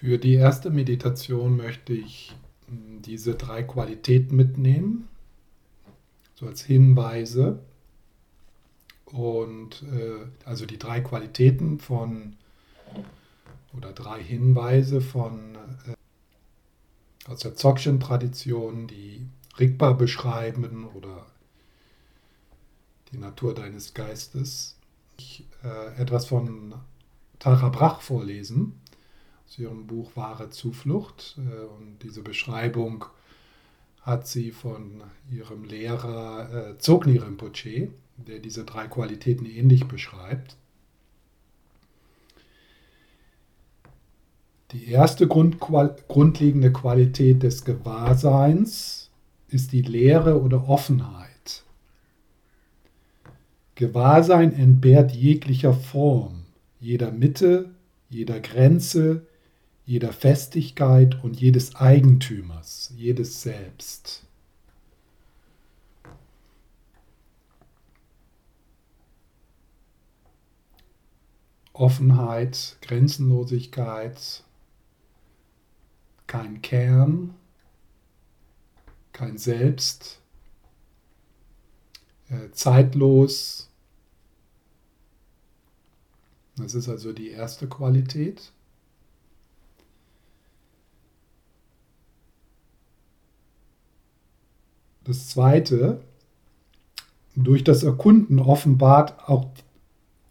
Für die erste Meditation möchte ich hm, diese drei Qualitäten mitnehmen, so als Hinweise. Und äh, also die drei Qualitäten von oder drei Hinweise von äh, aus der Dzogchen-Tradition, die Rigpa beschreiben oder die Natur deines Geistes. Ich äh, etwas von Tara Brach vorlesen aus ihrem Buch Wahre Zuflucht. Äh, und diese Beschreibung hat sie von ihrem Lehrer äh, Zogni Rinpoche, der diese drei Qualitäten ähnlich beschreibt. Die erste grundlegende Qualität des Gewahrseins ist die Lehre oder Offenheit. Gewahrsein entbehrt jeglicher Form, jeder Mitte, jeder Grenze, jeder Festigkeit und jedes Eigentümers, jedes Selbst. Offenheit, Grenzenlosigkeit, kein Kern, kein Selbst, äh, zeitlos. Das ist also die erste Qualität. Das zweite, durch das Erkunden offenbart auch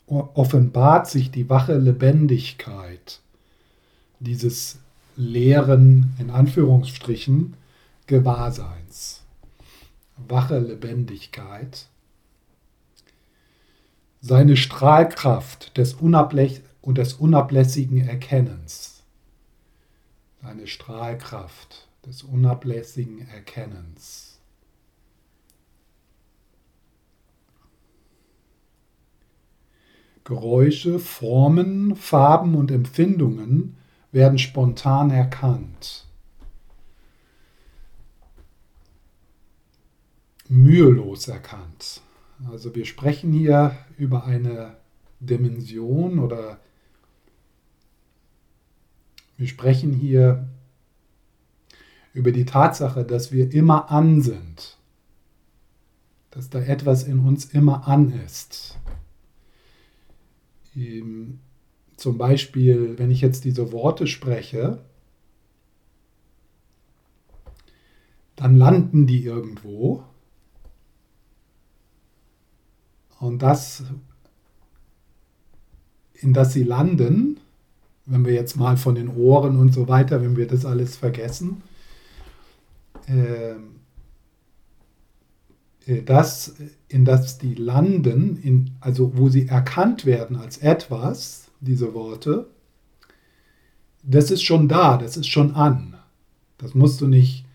offenbart sich die wache Lebendigkeit dieses leeren, in Anführungsstrichen, Gewahrseins. Wache Lebendigkeit. Seine Strahlkraft des und des unablässigen Erkennens. Seine Strahlkraft des unablässigen Erkennens. Geräusche, Formen, Farben und Empfindungen werden spontan erkannt. Mühelos erkannt. Also wir sprechen hier über eine Dimension oder wir sprechen hier über die Tatsache, dass wir immer an sind, dass da etwas in uns immer an ist. Ähm, zum Beispiel, wenn ich jetzt diese Worte spreche, dann landen die irgendwo. Und das, in das sie landen, wenn wir jetzt mal von den Ohren und so weiter, wenn wir das alles vergessen, äh, das, in das die landen, in, also wo sie erkannt werden als etwas, diese Worte, das ist schon da, das ist schon an. Das musst du nicht,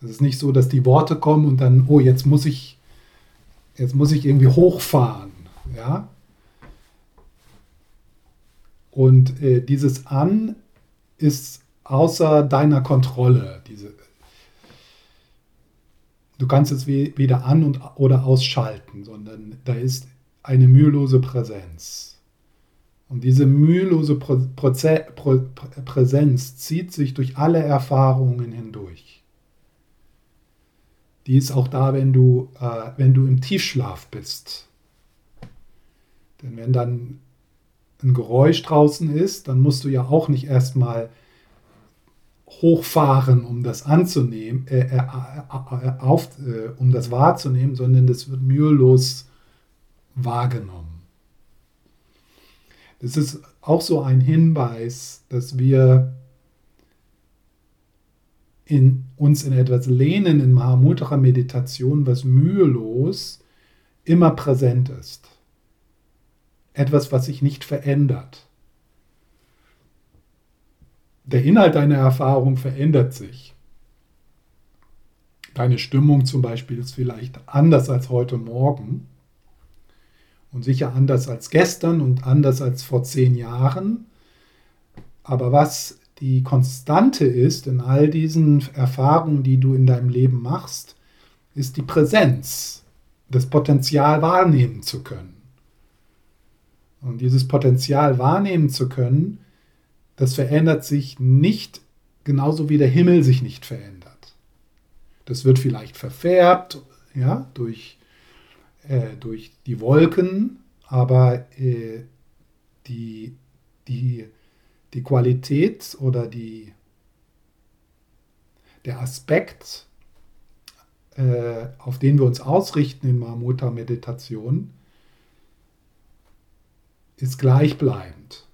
das ist nicht so, dass die Worte kommen und dann, oh, jetzt muss ich, jetzt muss ich irgendwie hochfahren, ja. Und äh, dieses An ist außer deiner Kontrolle, diese, du kannst es weder an- und, oder ausschalten, sondern da ist eine mühelose Präsenz. Und diese mühelose Proze Pro Präsenz zieht sich durch alle Erfahrungen hindurch. Die ist auch da, wenn du, äh, wenn du im Tiefschlaf bist. Denn wenn dann ein Geräusch draußen ist, dann musst du ja auch nicht erstmal hochfahren, um das anzunehmen, äh, äh, äh, äh, auf, äh, um das wahrzunehmen, sondern das wird mühelos wahrgenommen. Das ist auch so ein Hinweis, dass wir in, uns in etwas lehnen in Mahamudra-Meditation, was mühelos immer präsent ist. Etwas, was sich nicht verändert der Inhalt deiner Erfahrung verändert sich. Deine Stimmung zum Beispiel ist vielleicht anders als heute Morgen und sicher anders als gestern und anders als vor zehn Jahren. Aber was die Konstante ist in all diesen Erfahrungen, die du in deinem Leben machst, ist die Präsenz, das Potenzial wahrnehmen zu können. Und dieses Potenzial wahrnehmen zu können, das verändert sich nicht genauso wie der Himmel sich nicht verändert. Das wird vielleicht verfärbt ja, durch, äh, durch die Wolken, aber äh, die, die, die Qualität oder die, der Aspekt, äh, auf den wir uns ausrichten in Mahamudra-Meditation, ist gleichbleibend.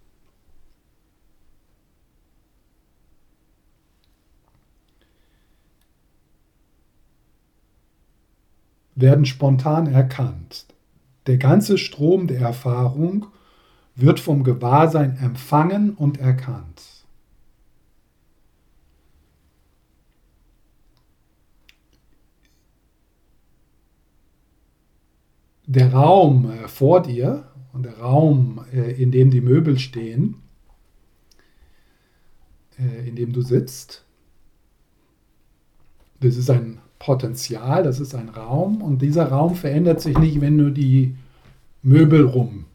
Werden spontan erkannt. Der ganze Strom der Erfahrung wird vom Gewahrsein empfangen und erkannt. Der Raum äh, vor dir und der Raum, äh, in dem die Möbel stehen, äh, in dem du sitzt, das ist ein Potenzial, das ist ein Raum und dieser Raum verändert sich nicht, wenn du die Möbel rum,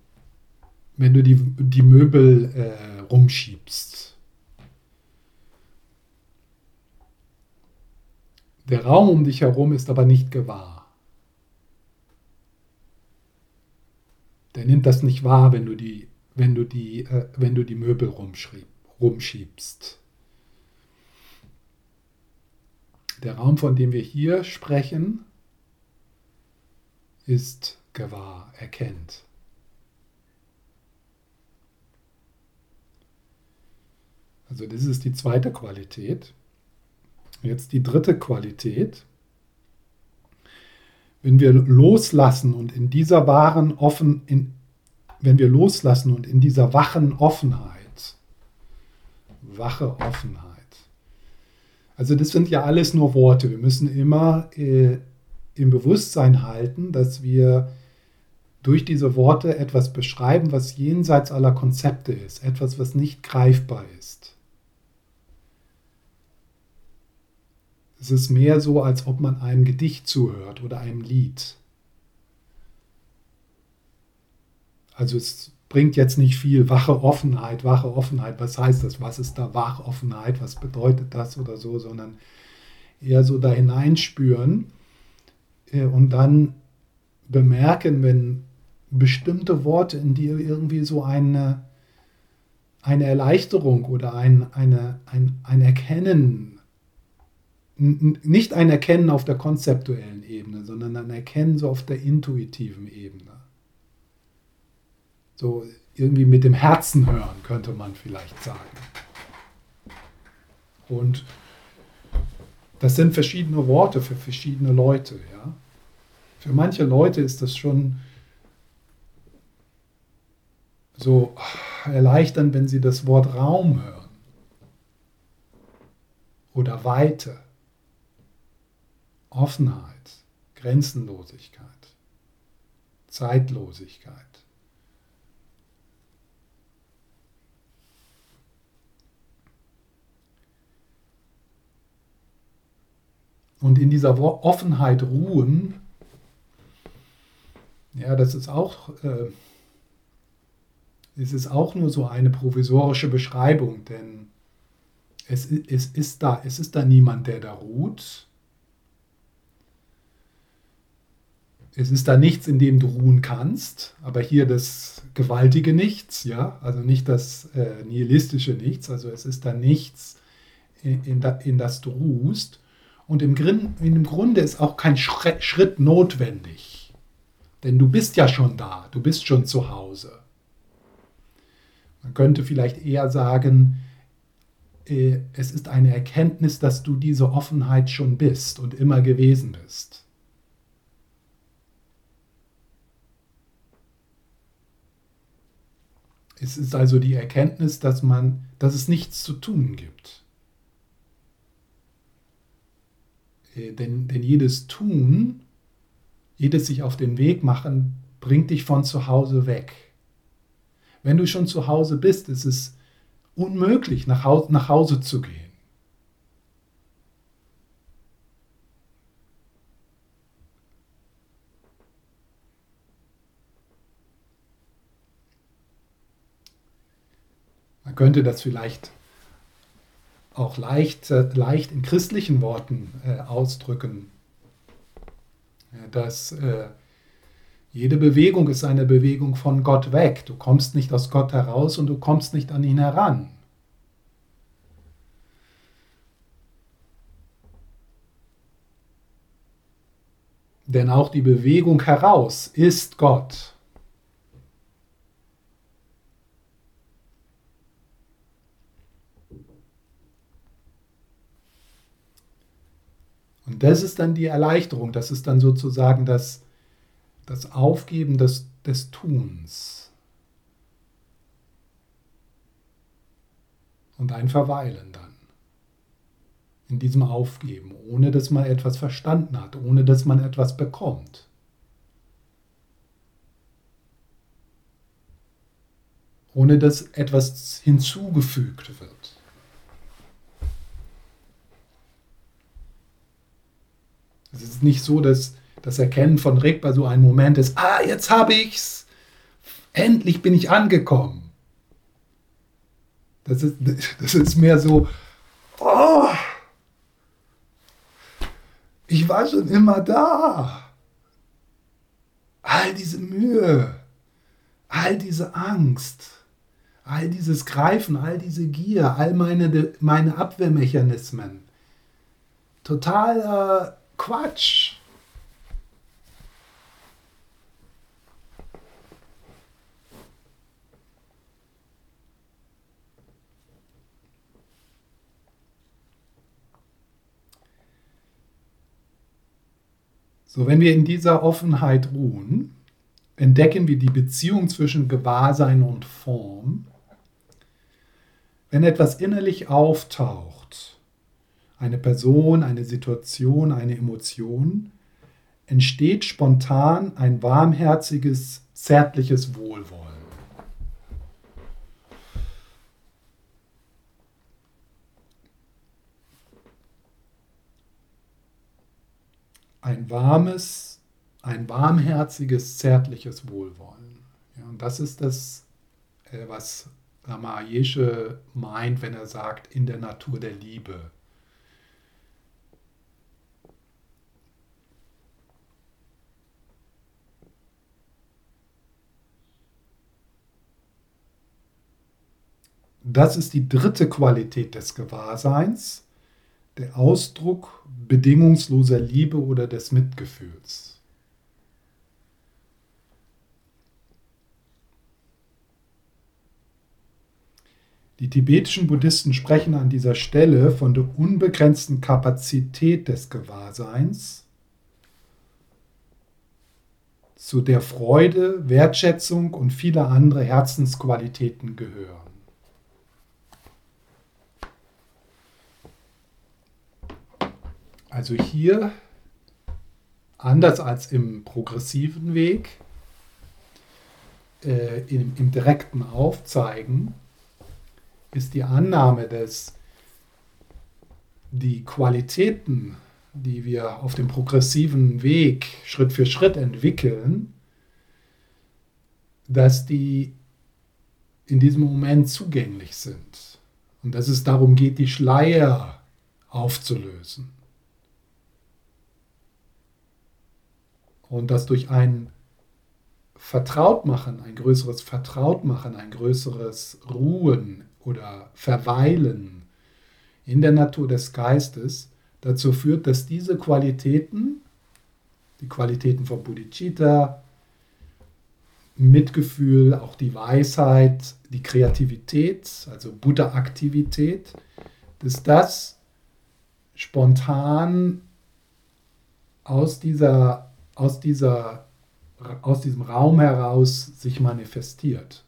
wenn du die, die Möbel äh, rumschiebst. Der Raum um dich herum ist aber nicht gewahr. Der nimmt das nicht wahr, wenn du die, wenn du die, äh, wenn du die Möbel rumschiebst. Der Raum, von dem wir hier sprechen, ist gewahr, erkennt. Also das ist die zweite Qualität. Jetzt die dritte Qualität. Wenn wir loslassen und in dieser wahren offen, in, wenn wir loslassen und in dieser wachen Offenheit, wache Offenheit, also das sind ja alles nur Worte. Wir müssen immer äh, im Bewusstsein halten, dass wir durch diese Worte etwas beschreiben, was jenseits aller Konzepte ist, etwas, was nicht greifbar ist. Es ist mehr so, als ob man einem Gedicht zuhört oder einem Lied. Also es bringt jetzt nicht viel wache Offenheit, wache Offenheit, was heißt das, was ist da Wachoffenheit, was bedeutet das oder so, sondern eher so da hineinspüren äh, und dann bemerken, wenn bestimmte Worte in dir irgendwie so eine, eine Erleichterung oder ein, eine, ein, ein Erkennen, nicht ein Erkennen auf der konzeptuellen Ebene, sondern ein Erkennen so auf der intuitiven Ebene so irgendwie mit dem Herzen hören, könnte man vielleicht sagen. Und das sind verschiedene Worte für verschiedene Leute. Ja? Für manche Leute ist das schon so erleichternd, wenn sie das Wort Raum hören oder Weite, Offenheit, Grenzenlosigkeit, Zeitlosigkeit. Und in dieser Offenheit ruhen, ja, das ist auch, äh, es ist auch nur so eine provisorische Beschreibung, denn es, es, ist da, es ist da niemand, der da ruht. Es ist da nichts, in dem du ruhen kannst, aber hier das gewaltige Nichts, ja, also nicht das äh, nihilistische Nichts, also es ist da nichts, in, in, da, in das du ruhst. Und im, im Grunde ist auch kein Schritt notwendig. Denn du bist ja schon da, du bist schon zu Hause. Man könnte vielleicht eher sagen, äh, es ist eine Erkenntnis, dass du diese Offenheit schon bist und immer gewesen bist. Es ist also die Erkenntnis, dass man, dass es nichts zu tun gibt. Äh, denn, denn jedes Tun, jedes sich auf den Weg machen, bringt dich von zu Hause weg. Wenn du schon zu Hause bist, ist es unmöglich, nach Hause, nach Hause zu gehen. Man könnte das vielleicht auch leicht, äh, leicht in christlichen Worten äh, ausdrücken, dass äh, jede Bewegung ist eine Bewegung von Gott weg. Du kommst nicht aus Gott heraus und du kommst nicht an ihn heran. Denn auch die Bewegung heraus ist Gott. Und das ist dann die Erleichterung, das ist dann sozusagen das, das Aufgeben des, des Tuns. Und ein Verweilen dann in diesem Aufgeben, ohne dass man etwas verstanden hat, ohne dass man etwas bekommt. Ohne dass etwas hinzugefügt wird. Es ist nicht so, dass das Erkennen von Rigpa so ein Moment ist, ah, jetzt habe ich's. Endlich bin ich angekommen. Das ist, das ist mehr so, oh, ich war schon immer da. All diese Mühe, all diese Angst, all dieses Greifen, all diese Gier, all meine, meine Abwehrmechanismen. Totaler Quatsch. So, wenn wir in dieser Offenheit ruhen, entdecken wir die Beziehung zwischen Gewahrsein und Form. Wenn etwas innerlich auftaucht, eine Person, eine Situation, eine Emotion, entsteht spontan ein warmherziges, zärtliches Wohlwollen. ein warmes, ein warmherziges, zärtliches Wohlwollen. Ja, und das ist das, äh, was Rama Yeshe meint, wenn er sagt, in der Natur der Liebe. Das ist die dritte Qualität des Gewahrseins der Ausdruck bedingungsloser Liebe oder des Mitgefühls. Die tibetischen Buddhisten sprechen an dieser Stelle von der unbegrenzten Kapazität des Gewahrseins, zu der Freude, Wertschätzung und viele andere Herzensqualitäten gehören. Also hier, anders als im progressiven Weg, äh, im, im direkten Aufzeigen, ist die Annahme, dass die Qualitäten, die wir auf dem progressiven Weg Schritt für Schritt entwickeln, dass die in diesem Moment zugänglich sind. Und dass es darum geht, die Schleier aufzulösen. Und dass durch ein Vertrautmachen, ein größeres Vertrautmachen, ein größeres Ruhen oder Verweilen in der Natur des Geistes dazu führt, dass diese Qualitäten, die Qualitäten von Bodhicitta, Mitgefühl, auch die Weisheit, die Kreativität, also Buddha-Aktivität, dass das spontan aus dieser aus, dieser, aus diesem Raum heraus sich manifestiert.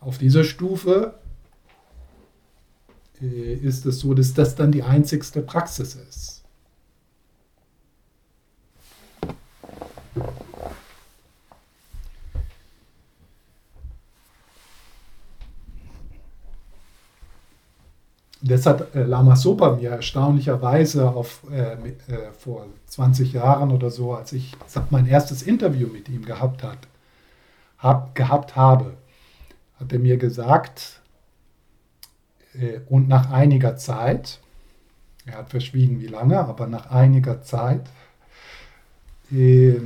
Auf dieser Stufe äh, ist es so, dass das dann die einzigste Praxis ist. Das hat äh, Lama Sopa mir erstaunlicherweise auf, äh, äh, vor 20 Jahren oder so, als ich mein erstes Interview mit ihm gehabt, hat, hab, gehabt habe, hat er mir gesagt, äh, und nach einiger Zeit, er hat verschwiegen wie lange, aber nach einiger Zeit, äh,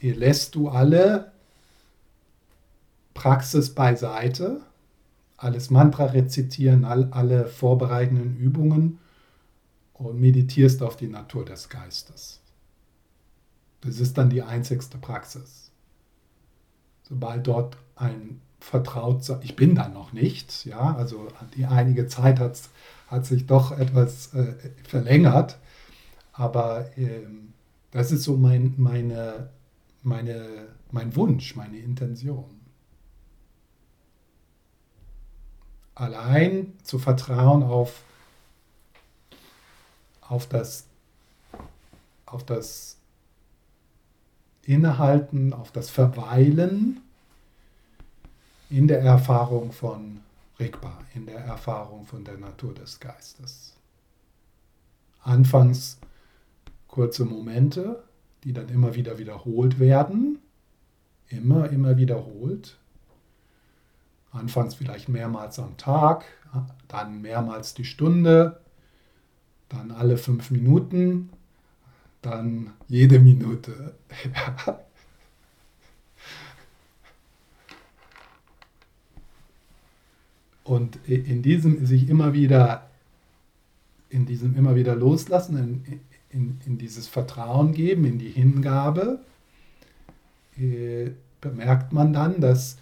lässt du alle Praxis beiseite, alles Mantra rezitieren, all, alle vorbereitenden Übungen und meditierst auf die Natur des Geistes. Das ist dann die einzigste Praxis. Sobald dort ein vertraut, ich bin da noch nicht, ja, also die einige Zeit hat, hat sich doch etwas äh, verlängert, aber äh, das ist so mein, meine, meine, mein Wunsch, meine Intention. Allein zu vertrauen auf, auf, das, auf das Innehalten, auf das Verweilen in der Erfahrung von Rigpa, in der Erfahrung von der Natur des Geistes. Anfangs kurze Momente, die dann immer wieder wiederholt werden, immer, immer wiederholt. Anfangs vielleicht mehrmals am Tag, dann mehrmals die Stunde, dann alle fünf Minuten, dann jede Minute. Und in diesem sich immer wieder, in diesem immer wieder loslassen, in, in, in dieses Vertrauen geben, in die Hingabe, äh, bemerkt man dann, dass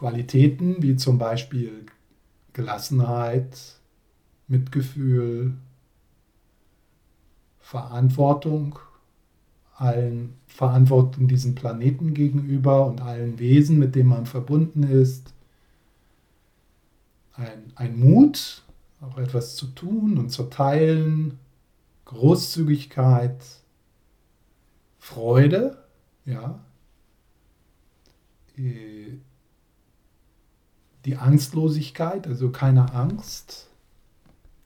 Qualitäten wie zum Beispiel Gelassenheit, Mitgefühl, Verantwortung, allen Verantwortung diesem Planeten gegenüber und allen Wesen, mit denen man verbunden ist, ein, ein Mut, auch etwas zu tun und zu teilen, Großzügigkeit, Freude, ja, die Angstlosigkeit, also keine Angst,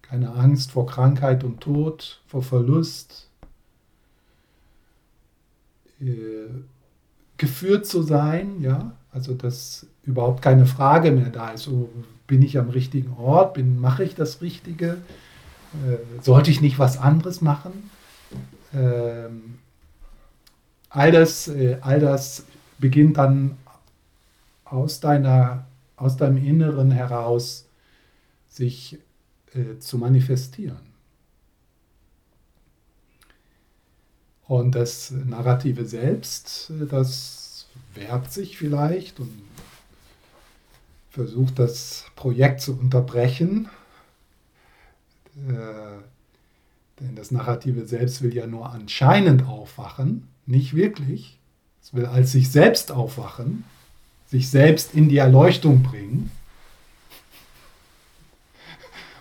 keine Angst vor Krankheit und Tod, vor Verlust, äh, geführt zu sein, ja, also dass überhaupt keine Frage mehr da ist, so bin ich am richtigen Ort, bin, mache ich das Richtige, äh, sollte ich nicht was anderes machen? Ähm, all, das, äh, all das beginnt dann aus, deiner, aus deinem Inneren heraus sich äh, zu manifestieren. Und das Narrative selbst, äh, das wehrt sich vielleicht und versucht das Projekt zu unterbrechen. Äh, denn das Narrative selbst will ja nur anscheinend aufwachen, nicht wirklich. Es will als sich selbst aufwachen, sich selbst in die Erleuchtung bringen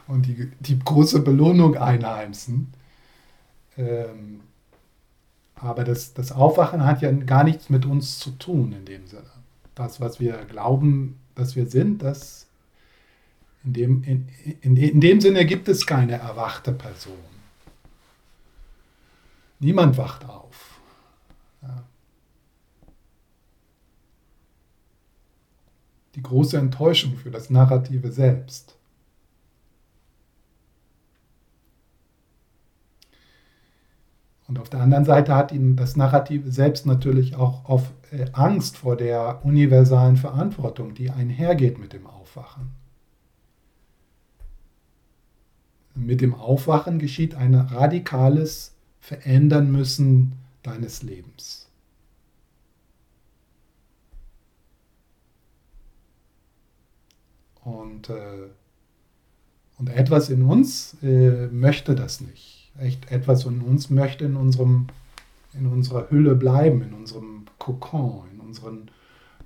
und die, die große Belohnung einheimsen. Ähm, aber das, das Aufwachen hat ja gar nichts mit uns zu tun in dem Sinne. Das, was wir glauben, dass wir sind, das in dem, in, in, in dem Sinne gibt es keine erwachte Person. Niemand wacht auf. Die große Enttäuschung für das Narrative selbst. Und auf der anderen Seite hat ihn das Narrative selbst natürlich auch auf äh, Angst vor der universalen Verantwortung, die einhergeht mit dem Aufwachen. Mit dem Aufwachen geschieht ein radikales Verändern müssen deines Lebens. Und, äh, und etwas in uns äh, möchte das nicht echt etwas in uns möchte in, unserem, in unserer Hülle bleiben, in unserem Kokon, in unseren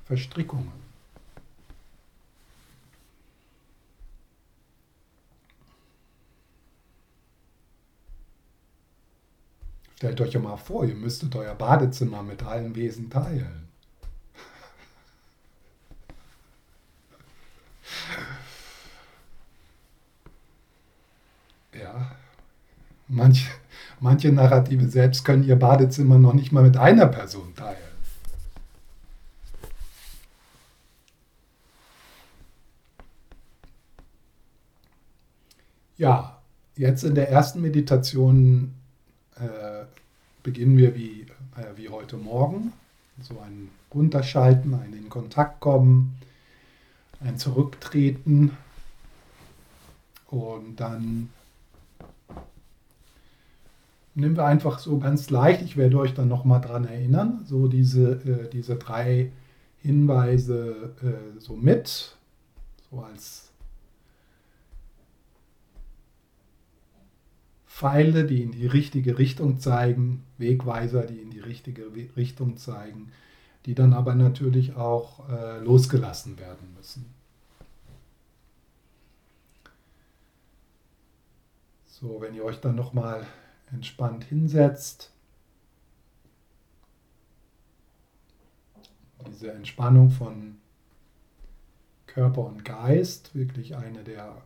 Verstrickungen. Stellt euch ja mal vor, ihr müsstet euer Badezimmer mit allen Wesen teilen. Manche, manche Narrative selbst können ihr Badezimmer noch nicht mal mit einer Person teilen. Ja, jetzt in der ersten Meditation äh, beginnen wir wie, äh, wie heute Morgen. So ein Runterschalten, ein in Kontakt kommen, ein Zurücktreten und dann nehmen wir einfach so ganz leicht, ich werde euch dann nochmal dran erinnern, so diese, äh, diese drei Hinweise äh, so mit, so als Pfeile, die in die richtige Richtung zeigen, Wegweiser, die in die richtige Richtung zeigen, die dann aber natürlich auch äh, losgelassen werden müssen. So, wenn ihr euch dann nochmal entspannt hinsetzt, diese Entspannung von Körper und Geist, wirklich eine der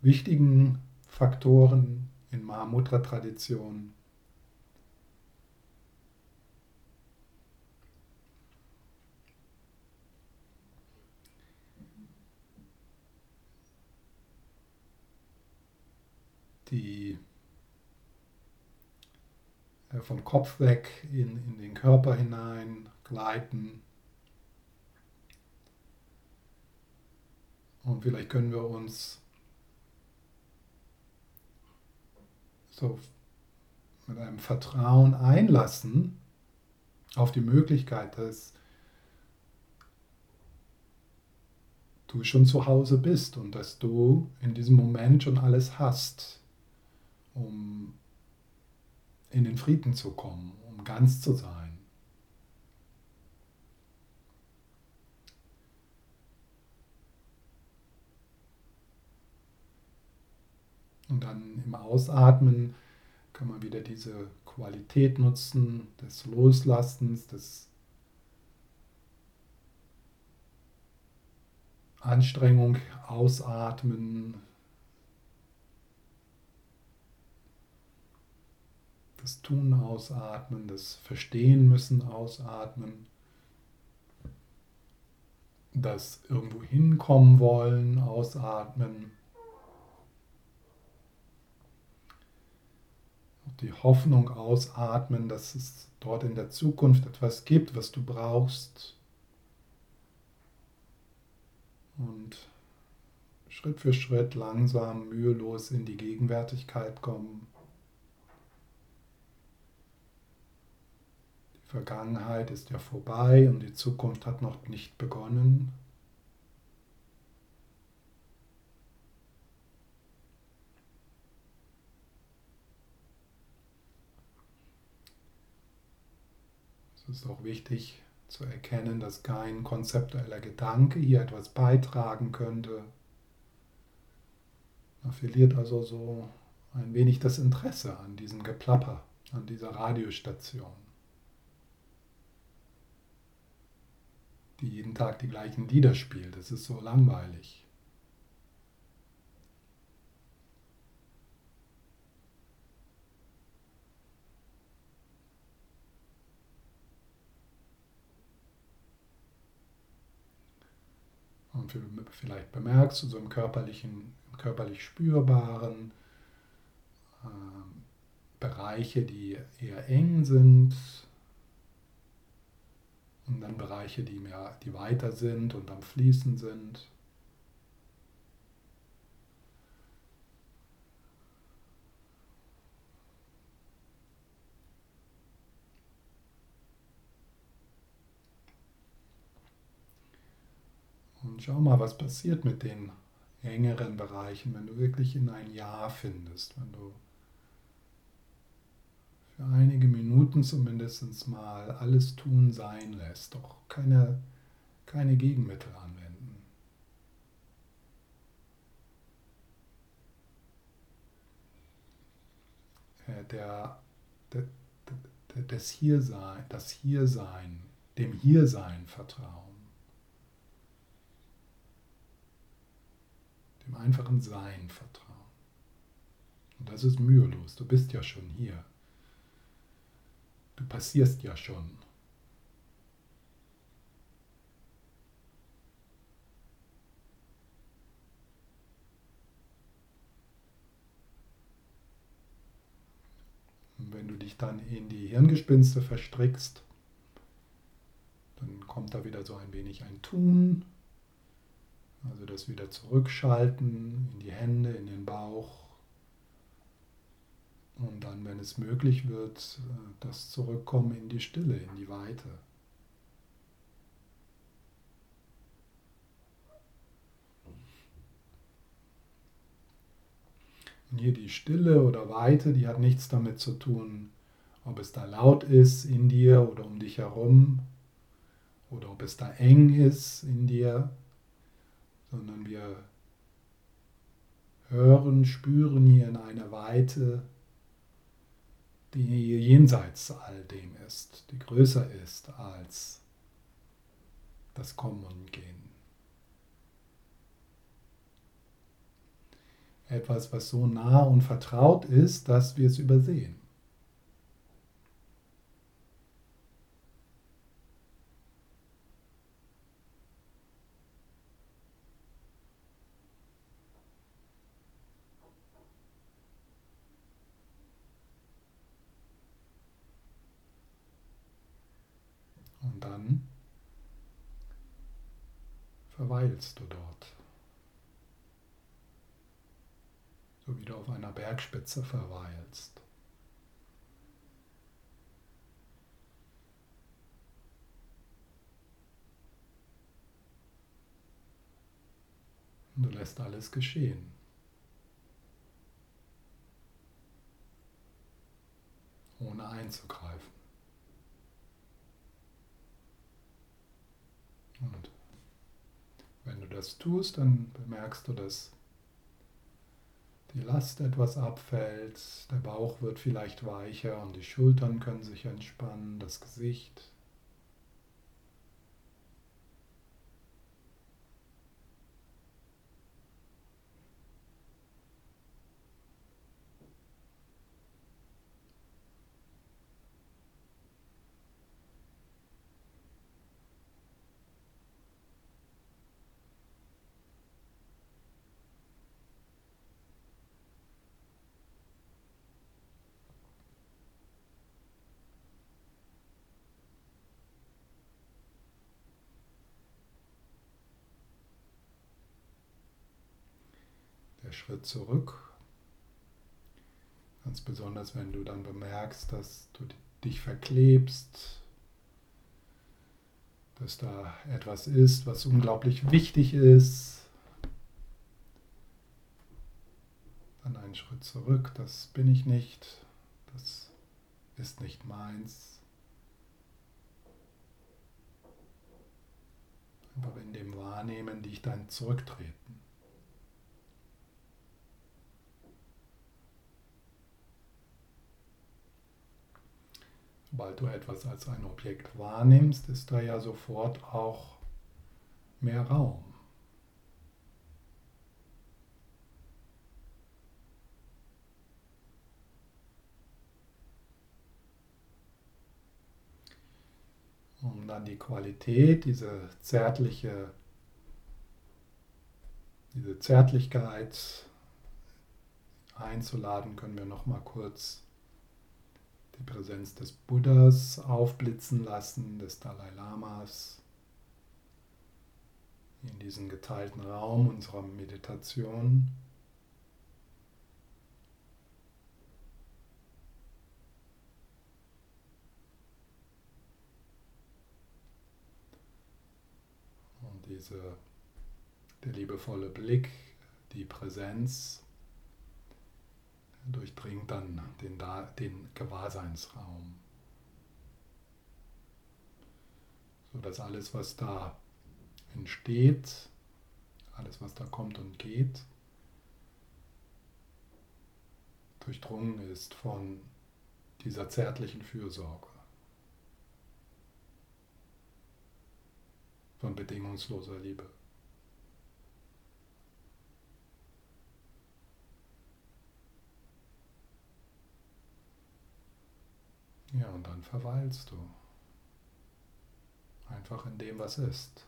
wichtigen Faktoren in Mahamudra-Tradition. Die vom Kopf weg in, in den Körper hinein gleiten. Und vielleicht können wir uns so mit einem Vertrauen einlassen auf die Möglichkeit, dass du schon zu Hause bist und dass du in diesem Moment schon alles hast, um in den Frieden zu kommen, um ganz zu sein. Und dann im Ausatmen kann man wieder diese Qualität nutzen des Loslassens, des Anstrengung ausatmen, das Tun ausatmen, das Verstehen müssen ausatmen, das irgendwo hinkommen wollen ausatmen. Die Hoffnung ausatmen, dass es dort in der Zukunft etwas gibt, was du brauchst. Und Schritt für Schritt langsam, mühelos in die Gegenwärtigkeit kommen. Vergangenheit ist ja vorbei und die Zukunft hat noch nicht begonnen. Es ist auch wichtig zu erkennen, dass kein konzeptueller Gedanke hier etwas beitragen könnte. Man verliert also so ein wenig das Interesse an diesem Geplapper, an dieser Radiostation. Die jeden Tag die gleichen Lieder spielt. Das ist so langweilig. Und vielleicht bemerkst du so im körperlichen, im körperlich spürbaren äh, Bereiche, die eher eng sind, und dann Bereiche, die, mehr, die weiter sind und am Fließen sind. Und schau mal, was passiert mit den engeren Bereichen, wenn du wirklich in ein Ja findest, wenn du für einige Minuten zumindest mal alles tun sein lässt, doch keine, keine Gegenmittel anwenden. Äh, der, der, der, das Hiersein, das Hiersein, dem Hiersein vertrauen. Dem einfachen Sein vertrauen. Und das ist mühelos, du bist ja schon hier. Du passierst ja schon. Und wenn du dich dann in die Hirngespinste verstrickst, dann kommt da wieder so ein wenig ein Tun, also das wieder zurückschalten in die Hände, in den Bauch. Und dann, wenn es möglich wird, das Zurückkommen in die Stille, in die Weite. Und hier die Stille oder Weite, die hat nichts damit zu tun, ob es da laut ist in dir oder um dich herum oder ob es da eng ist in dir, sondern wir hören, spüren hier in einer Weite, die jenseits all dem ist, die größer ist als das Kommen und Gehen. etwas, was so nah und vertraut ist, dass wir es übersehen. Und dann verweilst du dort. so wie du auf einer Bergspitze verweilst. Und du lässt alles geschehen. Ohne einzugreifen. Und wenn du das tust, dann bemerkst du, dass die Last etwas abfällt, der Bauch wird vielleicht weicher und die Schultern können sich entspannen, das Gesicht. Schritt zurück. Ganz besonders, wenn du dann bemerkst, dass du dich verklebst, dass da etwas ist, was unglaublich wichtig ist. Dann einen Schritt zurück, das bin ich nicht, das ist nicht meins. Aber in dem Wahrnehmen dich dann zurücktreten. Sobald du etwas als ein Objekt wahrnimmst, ist da ja sofort auch mehr Raum. Um dann die Qualität, diese zärtliche, diese Zärtlichkeit einzuladen, können wir noch mal kurz die Präsenz des Buddhas aufblitzen lassen, des Dalai Lamas in diesen geteilten Raum unserer Meditation. Und diese, der liebevolle Blick, die Präsenz durchdringt dann den, den Gewahrseinsraum. So dass alles, was da entsteht, alles, was da kommt und geht, durchdrungen ist von dieser zärtlichen Fürsorge, von bedingungsloser Liebe. Ja, und dann verweilst du. Einfach in dem, was ist.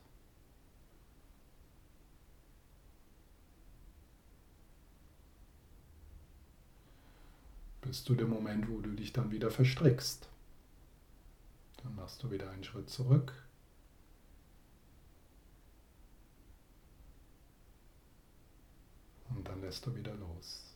bis zu dem Moment, wo du dich dann wieder verstrickst. Dann machst du wieder einen Schritt zurück. Und dann lässt du wieder los.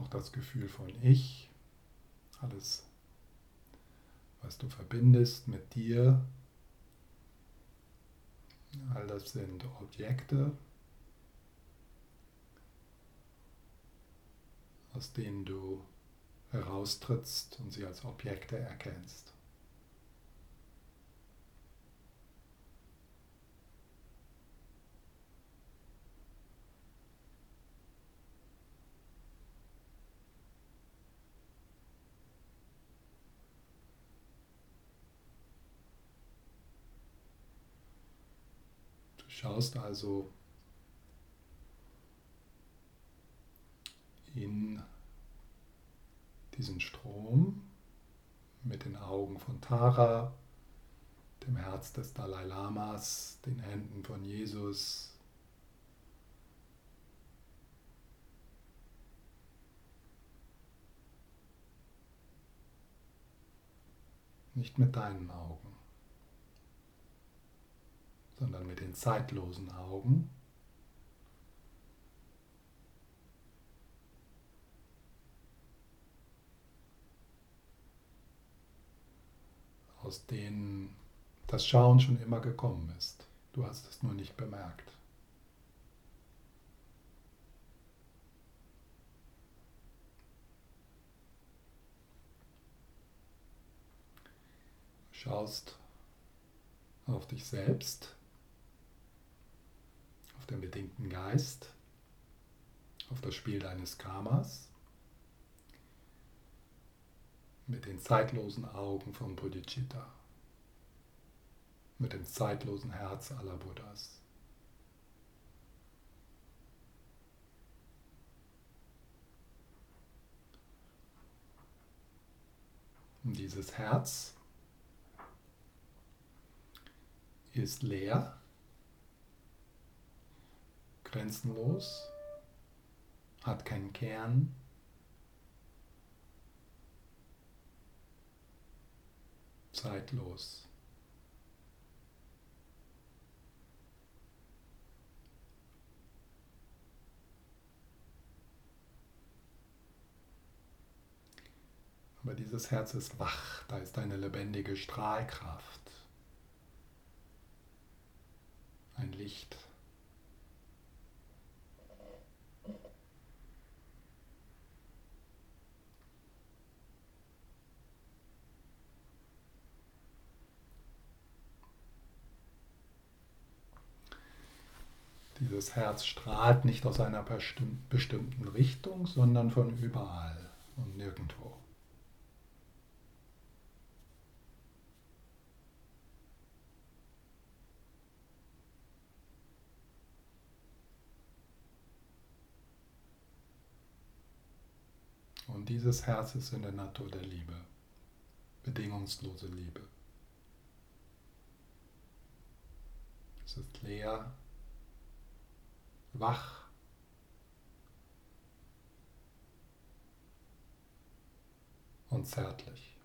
auch das Gefühl von Ich, alles, was du verbindest mit dir, all das sind Objekte, aus denen du heraustrittst und sie als Objekte erkennst. Schaust also in diesen Strom mit den Augen von Tara, dem Herz des Dalai Lamas, den Händen von Jesus. Nicht mit deinen Augen sondern mit den zeitlosen Augen. aus denen das Schauen schon immer gekommen ist. Du hast es nur nicht bemerkt. Schaust auf dich selbst den bedingten Geist, auf das Spiel deines Karmas, mit den zeitlosen Augen von Bodhicitta, mit dem zeitlosen Herz aller Buddhas. Und dieses Herz ist leer grenzenlos, hat keinen Kern. Zeitlos. Aber dieses Herz ist wach, da ist eine lebendige Strahlkraft, ein Licht. Dieses Herz strahlt nicht aus einer bestimmten Richtung, sondern von überall und nirgendwo. Und dieses Herz ist in der Natur der Liebe, bedingungslose Liebe. Es ist leer wach. Und zärtlich.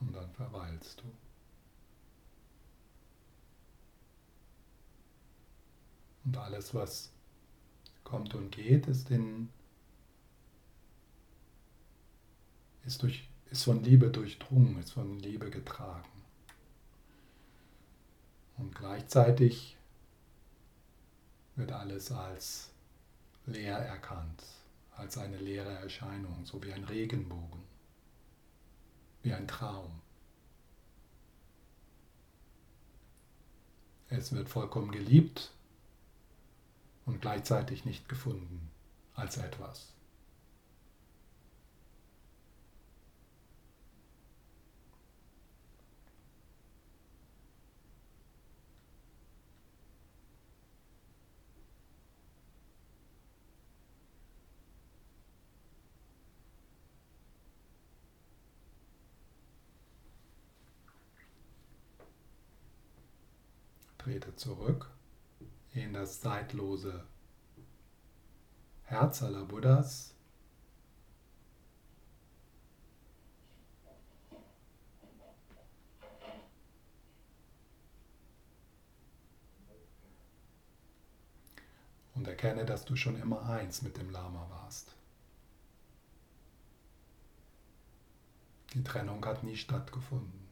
Und dann verweilst du. Und alles, was kommt und geht, ist, in, ist, durch, ist von Liebe durchdrungen, ist von Liebe getragen. Und gleichzeitig wird alles als leer erkannt, als eine leere Erscheinung, so wie ein Regenbogen. wie ein Traum. Es wird vollkommen geliebt und gleichzeitig nicht gefunden als etwas. Trete zurück in das zeitlose Herz aller Buddhas. Und erkenne, dass du schon immer eins mit dem Lama warst. Die Trennung hat nie stattgefunden.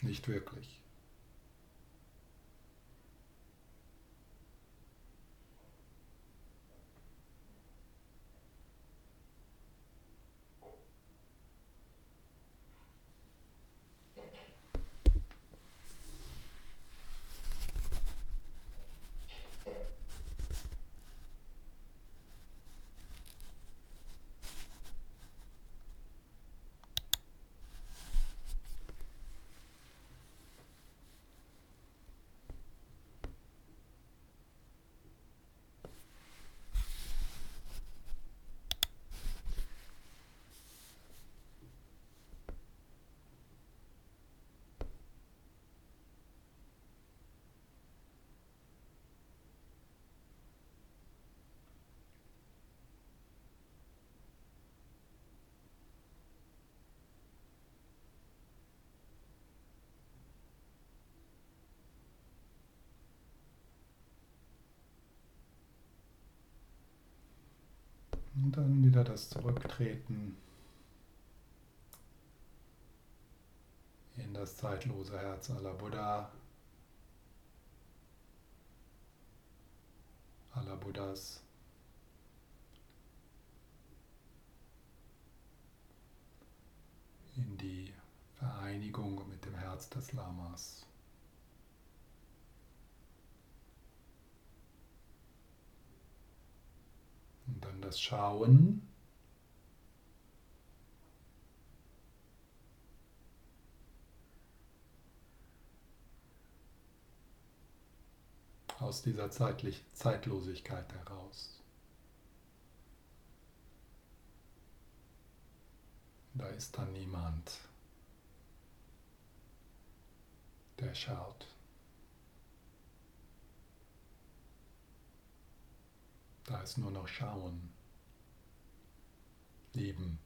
Nicht wirklich. Das Zurücktreten in das zeitlose Herz aller Buddha, aller Buddhas. in die Vereinigung mit dem Herz des Lamas. Und dann das Schauen. Aus dieser Zeitlich Zeitlosigkeit heraus. Da ist dann niemand, der schaut. Da ist nur noch Schauen, Lieben.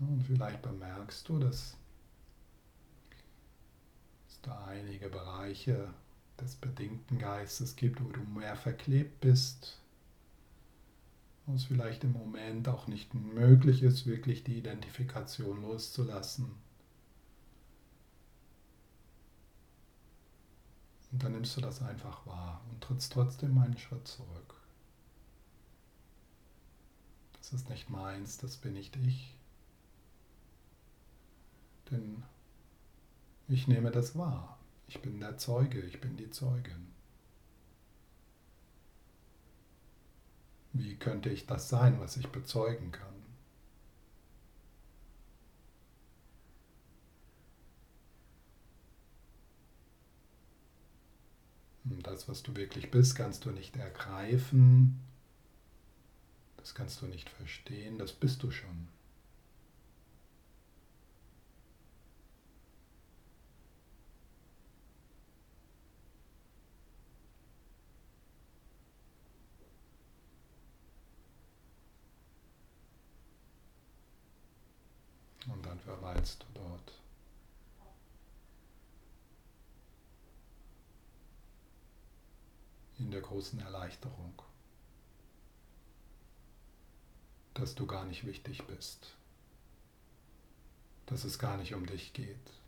Und vielleicht bemerkst du, dass es da einige Bereiche des bedingten Geistes gibt, wo du mehr verklebt bist, wo es vielleicht im Moment auch nicht möglich ist, wirklich die Identifikation loszulassen. Und dann nimmst du das einfach wahr und trittst trotzdem einen Schritt zurück. Das ist nicht meins, das bin nicht ich. Denn ich nehme das wahr. Ich bin der Zeuge, ich bin die Zeugin. Wie könnte ich das sein, was ich bezeugen kann? Und das, was du wirklich bist, kannst du nicht ergreifen, das kannst du nicht verstehen, das bist du schon. Verweilst du dort. In der großen Erleichterung, dass du gar nicht wichtig bist, dass es gar nicht um dich geht.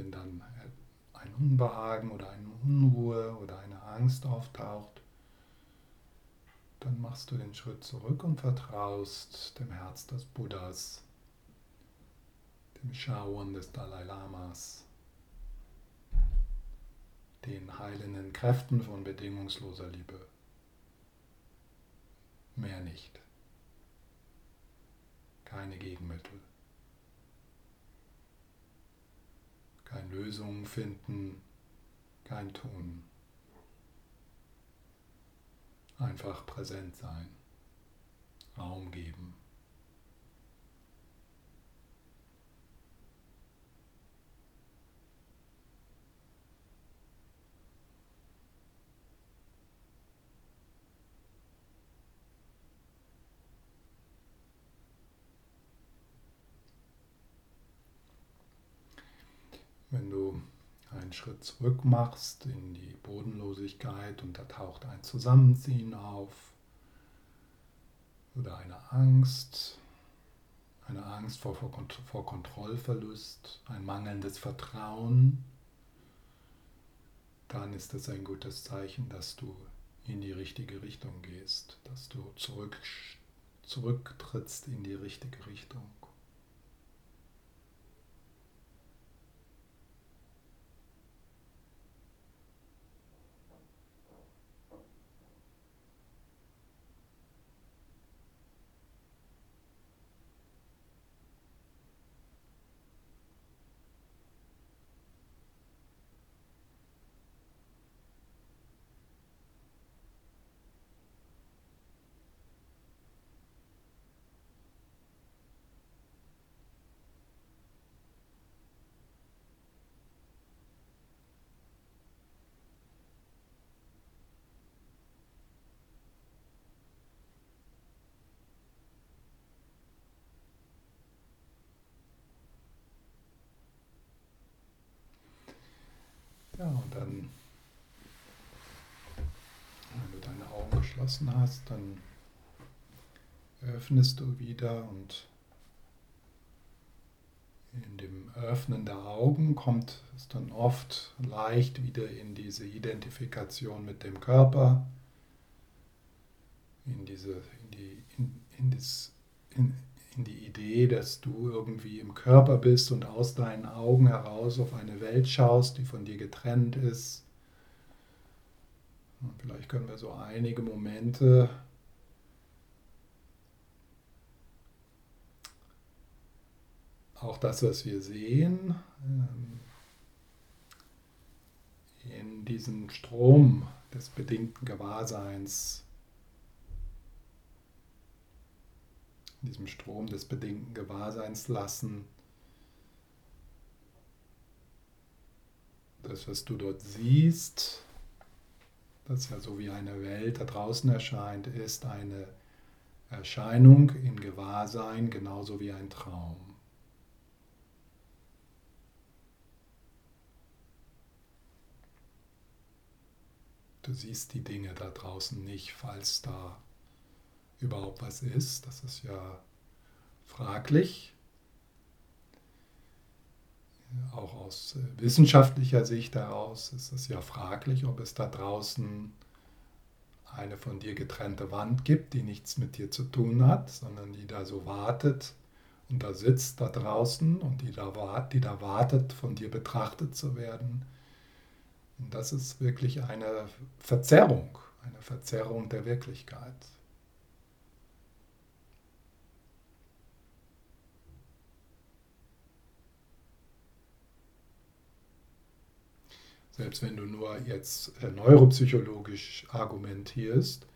Wenn dann ein Unbehagen oder eine Unruhe oder eine Angst auftaucht, dann machst du den Schritt zurück und vertraust dem Herz des Buddhas, dem Shawan des Dalai Lamas, den heilenden Kräften von bedingungsloser Liebe. Mehr nicht. Keine Gegenmittel. Kein Lösungen finden, kein Tun. Einfach präsent sein, Raum geben. Wenn du einen Schritt zurück machst in die Bodenlosigkeit und da taucht ein Zusammenziehen auf oder eine Angst, eine Angst vor, vor, vor Kontrollverlust, ein mangelndes Vertrauen, dann ist das ein gutes Zeichen, dass du in die richtige Richtung gehst, dass du zurück, zurücktrittst in die richtige Richtung. Ja, und dann, wenn du deine Augen geschlossen hast, dann öffnest du wieder und in dem Öffnen der Augen kommt es dann oft leicht wieder in diese Identifikation mit dem Körper, in diese, in die, in, in das, in, in die Idee, dass du irgendwie im Körper bist und aus deinen Augen heraus auf eine Welt schaust, die von dir getrennt ist. Und vielleicht können wir so einige Momente auch das, was wir sehen, ähm, in diesen Strom des bedingten Gewahrseins in diesem Strom des bedingten Gewahrseins lassen. Das, was du dort siehst, das ja so wie eine Welt da draußen erscheint, ist eine Erscheinung in Gewahrsein, genauso wie ein Traum. Du siehst die Dinge da draußen nicht, falls da überhaupt was ist. Das ist ja fraglich. Auch aus äh, wissenschaftlicher Sicht heraus ist es ja fraglich, ob es da draußen eine von dir getrennte Wand gibt, die nichts mit dir zu tun hat, sondern die da so wartet und da sitzt da draußen und die da, die da wartet, von dir betrachtet zu werden. Und das ist wirklich eine Verzerrung, eine Verzerrung der Wirklichkeit. Selbst wenn du nur jetzt äh, neuropsychologisch argumentierst,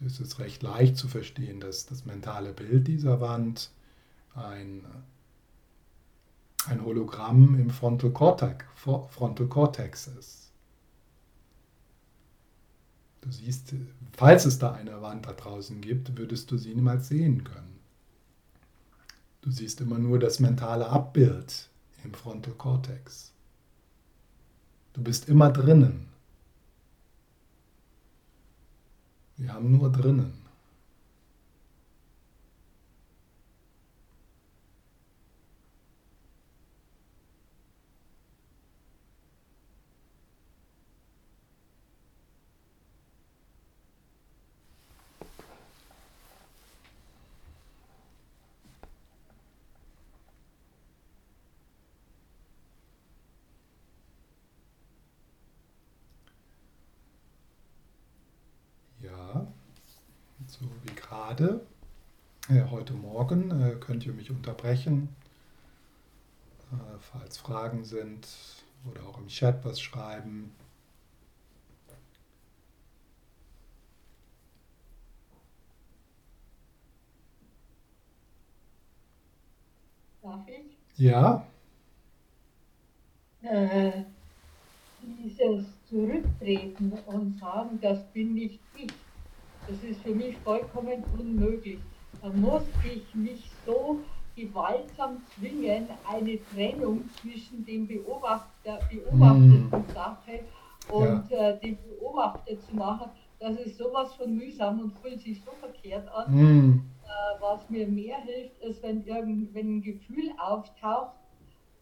ist es recht leicht zu verstehen, dass das mentale Bild dieser Wand ein, ein Hologramm im Frontal Cortex, Frontal Cortex ist. Du siehst, falls es da eine Wand da draußen gibt, würdest du sie niemals sehen können. Du siehst immer nur das mentale Abbild im Frontal Cortex. Du bist immer drinnen. Wir haben nur drinnen. gerade, äh, heute Morgen, äh, könnt ihr mich unterbrechen, äh, falls Fragen sind oder auch im Chat was schreiben. Darf ich? Ja. Äh, dieses Zurücktreten und sagen, das bin nicht ich das ist für mich vollkommen unmöglich. Da muss ich mich so gewaltsam zwingen, eine Trennung zwischen dem Beobachter, beobachteten mm. Sache und ja. äh, dem Beobachter zu machen. Das ist sowas von mühsam und fühlt sich so verkehrt an. Mm. Äh, was mir mehr hilft, ist, wenn, irgend, wenn ein Gefühl auftaucht,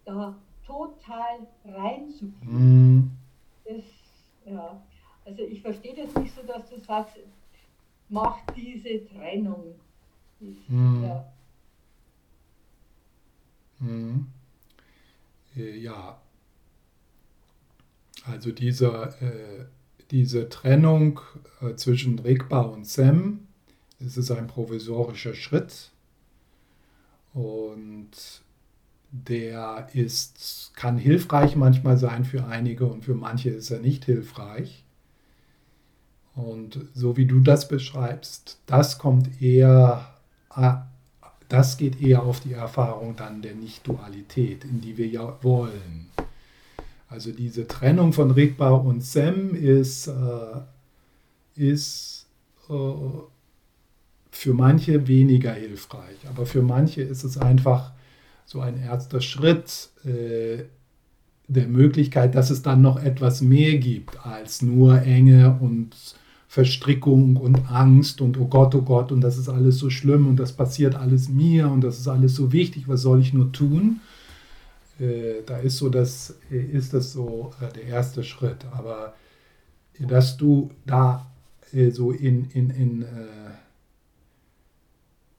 da total reinzugehen. Mm. Ja. Also ich verstehe das nicht so, dass du sagst, macht diese Trennung. Ich, hm. ja. Hm. Äh, ja. Also diese, äh, diese Trennung äh, zwischen Rigpa und Sem, das ist ein provisorischer Schritt und der ist, kann hilfreich manchmal sein für einige und für manche ist er nicht hilfreich. Und so wie du das beschreibst, das kommt eher, das geht eher auf die Erfahrung dann der Nicht-Dualität, in die wir ja wollen. Also diese Trennung von Rigpa und Sem ist, äh, ist äh, für manche weniger hilfreich, aber für manche ist es einfach so ein erster Schritt äh, der Möglichkeit, dass es dann noch etwas mehr gibt als nur Enge und Verstrickung und Angst und oh Gott, oh Gott, und das ist alles so schlimm und das passiert alles mir und das ist alles so wichtig, was soll ich nur tun? Äh, da ist so das, äh, ist das so äh, der erste Schritt. Aber dass du da so in, in, in,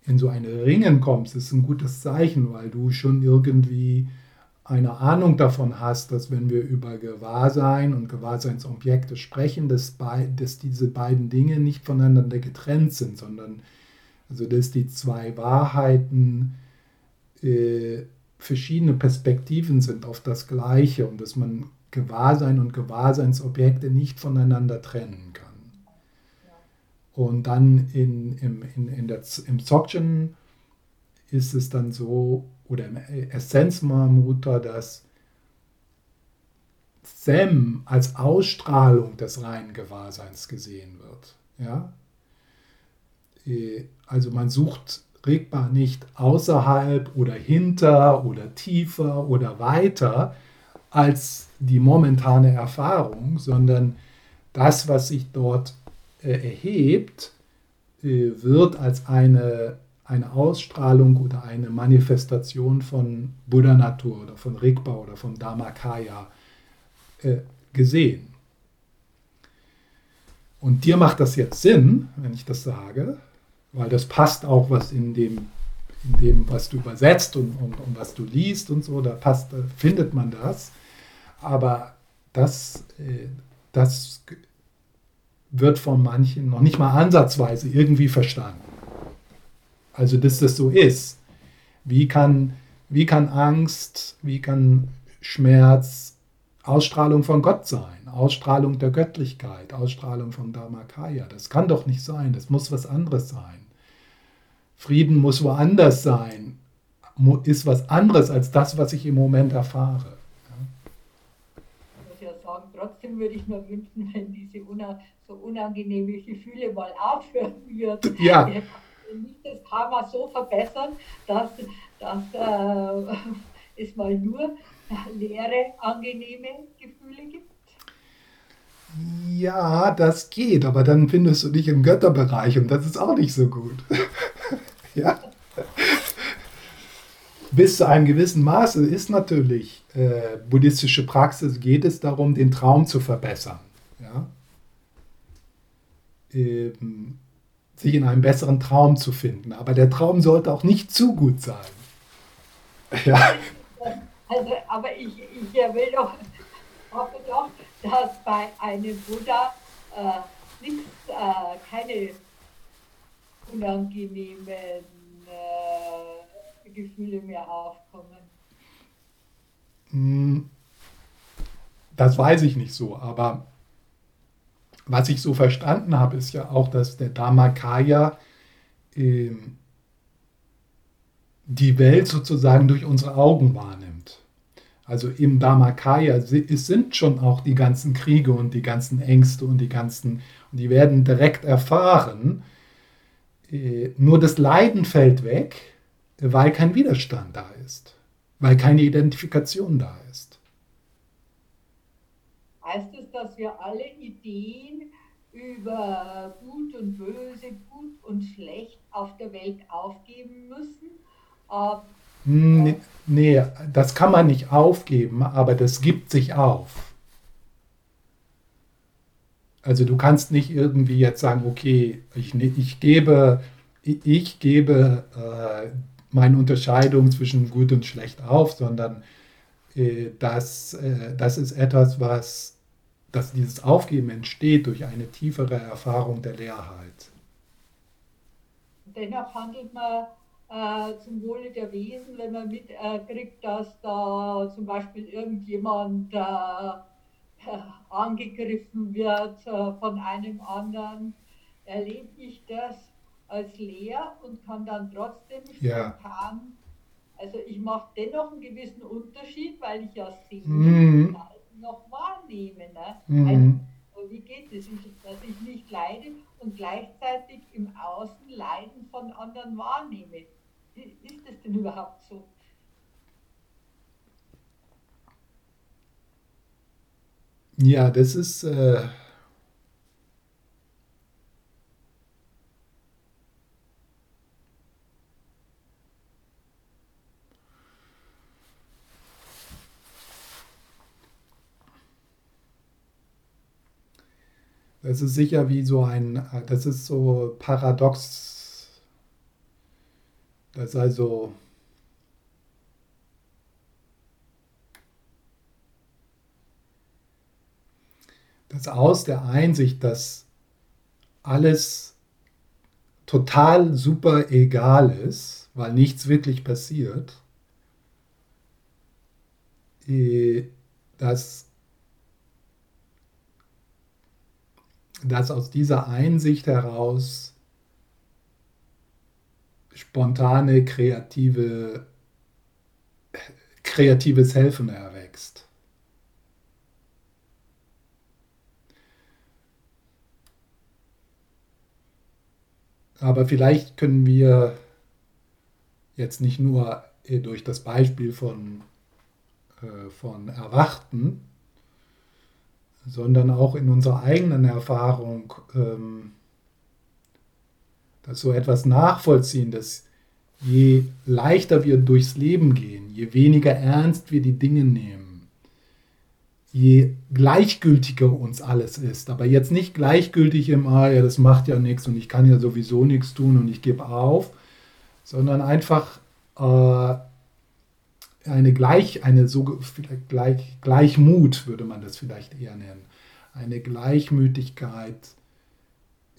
in so ein Ringen kommst, ist ein gutes Zeichen, weil du schon irgendwie eine Ahnung davon hast, dass wenn wir über Gewahrsein und Gewahrseinsobjekte sprechen, dass, bei, dass diese beiden Dinge nicht voneinander getrennt sind, sondern also dass die zwei Wahrheiten äh, verschiedene Perspektiven sind auf das Gleiche und dass man Gewahrsein und Gewahrseinsobjekte nicht voneinander trennen kann. Und dann in, im, in, in der, im Dzogchen ist es dann so, oder im Essenzmammuta, dass Sem als Ausstrahlung des reinen Gewahrseins gesehen wird. Ja? Äh, also man sucht regbar nicht außerhalb oder hinter oder tiefer oder weiter als die momentane Erfahrung, sondern das, was sich dort äh, erhebt, äh, wird als eine eine Ausstrahlung oder eine Manifestation von Buddha-Natur oder von Rigpa oder von Dharmakaya äh, gesehen. Und dir macht das jetzt Sinn, wenn ich das sage, weil das passt auch, was in dem, in dem was du übersetzt und, und, und was du liest und so, da passt, da findet man das. Aber das, äh, das wird von manchen noch nicht mal ansatzweise irgendwie verstanden. Also, dass das so ist. Wie kann, wie kann Angst, wie kann Schmerz Ausstrahlung von Gott sein, Ausstrahlung der Göttlichkeit, Ausstrahlung von Dharmakaya? Das kann doch nicht sein, das muss was anderes sein. Frieden muss woanders sein, ist was anderes als das, was ich im Moment erfahre trotzdem würde ich mir wünschen, wenn diese una so unangenehme Gefühle mal aufhören würden. Ja. Nicht das Karma so verbessern, dass, dass äh, es mal nur leere, angenehme Gefühle gibt. Ja, das geht, aber dann findest du dich im Götterbereich und das ist auch nicht so gut. ja. Bis zu einem gewissen Maße ist natürlich äh, buddhistische Praxis, geht es darum, den Traum zu verbessern. Ja? Ähm, sich in einem besseren Traum zu finden. Aber der Traum sollte auch nicht zu gut sein. Ja. Also, aber ich, ich will doch, hoffe doch, dass bei einem Buddha äh, nichts, äh, keine unangenehmen äh, Gefühle mehr aufkommen? Hm, das weiß ich nicht so, aber was ich so verstanden habe, ist ja auch, dass der Dharmakaya äh, die Welt sozusagen durch unsere Augen wahrnimmt. Also im Dharmakaya sind schon auch die ganzen Kriege und die ganzen Ängste und die ganzen, und die werden direkt erfahren. Äh, nur das Leiden fällt weg weil kein Widerstand da ist, weil keine Identifikation da ist. Heißt es, dass wir alle Ideen über Gut und Böse, Gut und Schlecht auf der Welt aufgeben müssen? Nee, nee, das kann man nicht aufgeben, aber das gibt sich auf. Also du kannst nicht irgendwie jetzt sagen, okay, ich, ich gebe, ich gebe äh, meine Unterscheidung zwischen gut und schlecht auf, sondern äh, das, äh, das ist etwas, was, dass dieses Aufgeben entsteht durch eine tiefere Erfahrung der Leerheit. Dennoch handelt man äh, zum Wohle der Wesen, wenn man mitkriegt, dass da zum Beispiel irgendjemand äh, angegriffen wird äh, von einem anderen, erlebe ich das als leer und kann dann trotzdem ja. spontan, also ich mache dennoch einen gewissen Unterschied, weil ich ja sehe mhm. Noch wahrnehme. Ne? Mhm. Also, wie geht es, dass ich nicht leide und gleichzeitig im Außen Leiden von anderen wahrnehme? Ist das denn überhaupt so? Ja, das ist... Äh Das ist sicher wie so ein, das ist so paradox. Das ist also das aus der Einsicht, dass alles total super egal ist, weil nichts wirklich passiert, äh, dass dass aus dieser Einsicht heraus spontane, kreative, kreatives Helfen erwächst. Aber vielleicht können wir jetzt nicht nur durch das Beispiel von, äh, von Erwachten, sondern auch in unserer eigenen Erfahrung, ähm, dass so etwas nachvollziehen, dass je leichter wir durchs Leben gehen, je weniger ernst wir die Dinge nehmen, je gleichgültiger uns alles ist, aber jetzt nicht gleichgültig im, ah ja, das macht ja nichts und ich kann ja sowieso nichts tun und ich gebe auf, sondern einfach äh, eine Gleich, eine so gleich, Gleichmut würde man das vielleicht eher nennen, eine Gleichmütigkeit,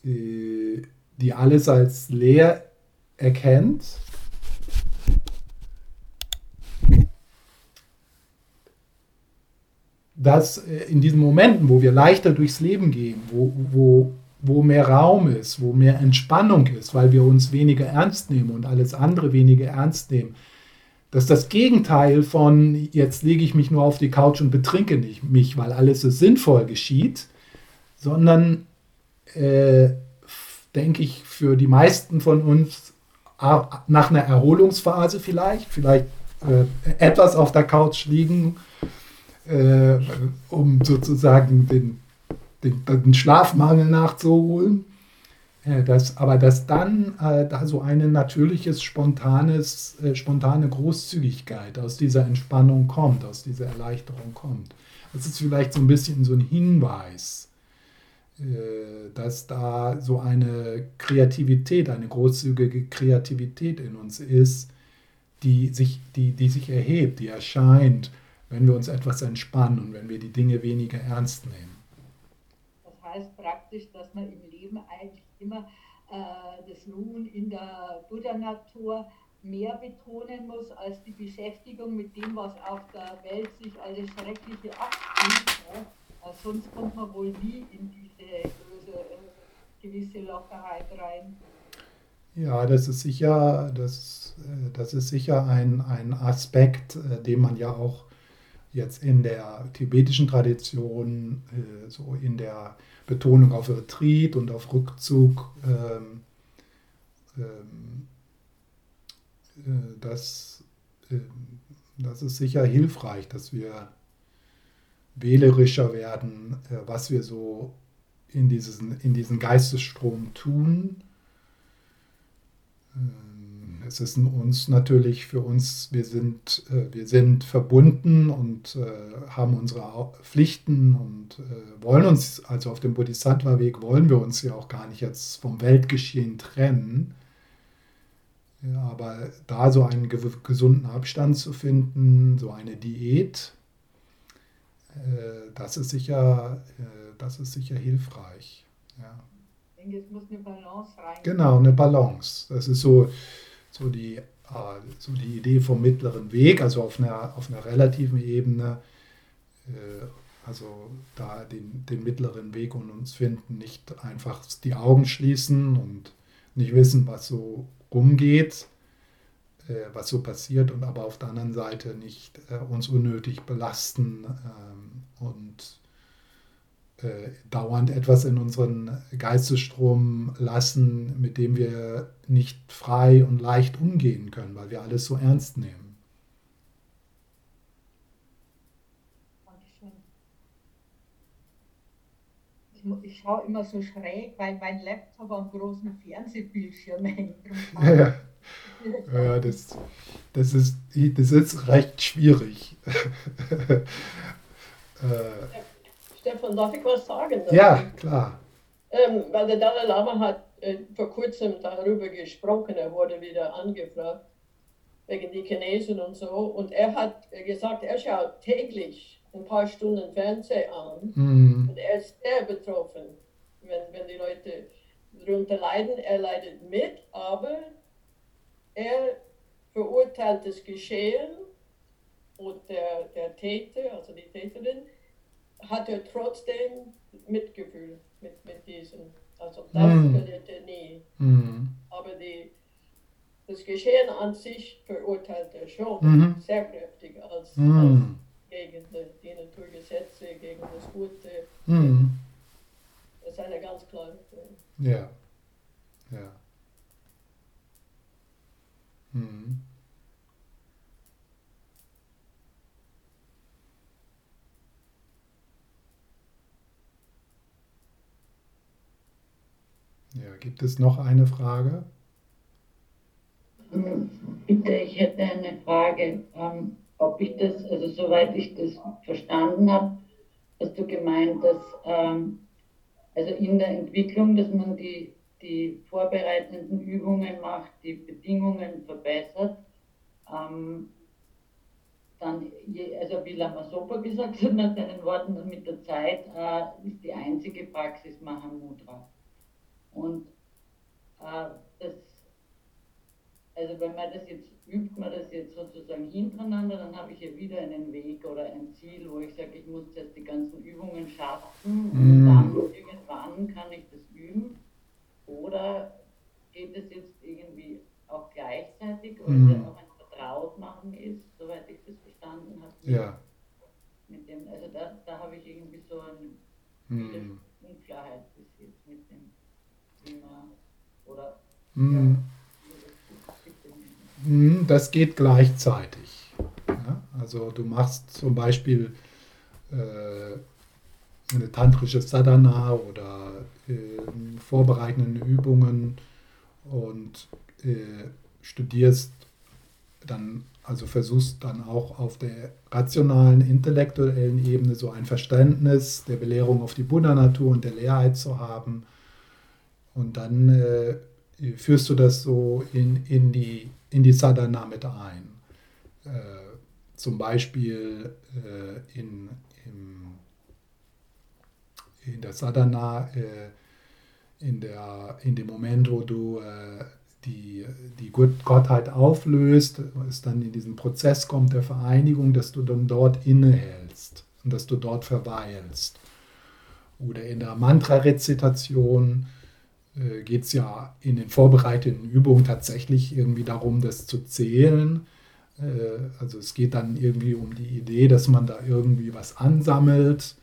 äh, die alles als leer erkennt. Dass äh, in diesen Momenten, wo wir leichter durchs Leben gehen, wo, wo, wo mehr Raum ist, wo mehr Entspannung ist, weil wir uns weniger ernst nehmen und alles andere weniger ernst nehmen, dass das Gegenteil von jetzt lege ich mich nur auf die Couch und betrinke nicht mich, weil alles so sinnvoll geschieht, sondern äh, denke ich für die meisten von uns nach einer Erholungsphase vielleicht, vielleicht äh, etwas auf der Couch liegen äh, um sozusagen den, den, den, Schlafmangel nachzuholen. Äh, das, aber dass dann äh, da so eine natürliches, spontanes, äh, spontane Großzügigkeit aus dieser Entspannung kommt, aus dieser Erleichterung kommt. Das ist vielleicht so ein bisschen so ein Hinweis, äh, dass da so eine Kreativität, eine großzügige Kreativität in uns ist, die sich, die, die sich erhebt, die erscheint wenn wir uns etwas entspannen und wenn wir die Dinge weniger ernst nehmen. Das heißt praktisch, dass man im Leben eigentlich immer äh, das Ruhen in der Buddha-Natur mehr betonen muss als die Beschäftigung mit dem, was auf der Welt sich alles Schreckliche abspielt. Ja? Sonst kommt man wohl nie in diese böse, äh, gewisse Lockerheit rein. Ja, das ist sicher, das, äh, das ist sicher ein, ein Aspekt, äh, den man ja auch jetzt in der tibetischen Tradition, äh, so in der Betonung auf Retreat und auf Rückzug, ähm, ähm, äh, das, äh, das ist sicher hilfreich, dass wir wählerischer werden, äh, was wir so in diesen, in diesen Geistesstrom tun. Es ist uns natürlich für uns, wir sind, äh, wir sind verbunden und äh, haben unsere Pflichten und äh, wollen uns, also auf dem Bodhisattva-Weg wollen wir uns ja auch gar nicht jetzt vom Weltgeschehen trennen. Ja, aber da so einen gesunden Abstand zu finden, so eine Diät, das ist sicher, das ist sicher hilfreich. Ja. Ich denke, es muss eine Balance rein. Genau, eine Balance. Das ist so, so die, äh, so die Idee vom mittleren Weg, also auf einer, auf einer relativen Ebene, äh, also da den, den mittleren Weg und uns finden, nicht einfach die Augen schließen und nicht wissen, was so rumgeht, äh, was so passiert und aber auf der anderen Seite nicht äh, uns unnötig belasten ähm, und äh, dauernd etwas in unseren Geistesstrom lassen, mit dem wir nicht frei und leicht umgehen können, weil wir alles so ernst nehmen. Ich schaue immer so schräg, weil mein Laptop am großen Fernsehbildschirm hängt. Ja, ja das, das, ist, das ist recht schwierig. äh, Stefan, darf ich was sagen? Ja, klar. Ähm, weil der Dalai Lama hat äh, vor kurzem darüber gesprochen, er wurde wieder angefragt, wegen die Chinesen und so. Und er hat gesagt, er schaut täglich ein paar Stunden Fernsehen an mhm. und er ist sehr betroffen, wenn, wenn die Leute darunter leiden. Er leidet mit, aber er verurteilt das Geschehen und der, der Täter, also die Täterin, hat er trotzdem Mitgefühl mit, mit diesen. Also das mm. verliert er nie. Mm. Aber die, das Geschehen an sich verurteilt er schon mm. sehr kräftig als, mm. als gegen die, die, Naturgesetze, gegen das Gute. Mm. Das ist eine ganz klare Frage. Ja. Ja. Mhm. Ja, gibt es noch eine Frage? Hm, bitte, ich hätte eine Frage, ähm, ob ich das, also soweit ich das verstanden habe, hast du gemeint, dass ähm, also in der Entwicklung, dass man die, die vorbereitenden Übungen macht, die Bedingungen verbessert. Ähm, dann, also wie Lamasopa gesagt hat, nach seinen Worten, mit der Zeit äh, ist die einzige Praxis Mahamudra. Und äh, das, also wenn man das jetzt übt, man das jetzt sozusagen hintereinander, dann habe ich ja wieder einen Weg oder ein Ziel, wo ich sage, ich muss jetzt die ganzen Übungen schaffen und mm. dann irgendwann kann ich das üben. Oder geht es jetzt irgendwie auch gleichzeitig, oder mm. auch ein Vertrautmachen ist, soweit ich das verstanden habe. Ja. Mit dem, also da, da habe ich irgendwie so eine mm. Unklarheit bis jetzt mit dem Thema. Ja, hm, das geht gleichzeitig. Also du machst zum Beispiel äh, eine tantrische Sadhana oder äh, vorbereitende Übungen und äh, studierst dann, also versuchst dann auch auf der rationalen, intellektuellen Ebene so ein Verständnis der Belehrung auf die Buddha-Natur und der Leerheit zu haben. Und dann äh, führst du das so in, in, die, in die Sadhana mit ein. Äh, zum Beispiel äh, in, im, in der Sadhana, äh, in, der, in dem Moment, wo du äh, die, die Gottheit auflöst, es dann in diesen Prozess kommt der Vereinigung, dass du dann dort innehältst und dass du dort verweilst. Oder in der Mantra-Rezitation äh, geht es ja in den vorbereiteten Übungen tatsächlich irgendwie darum, das zu zählen. Äh, also es geht dann irgendwie um die Idee, dass man da irgendwie was ansammelt.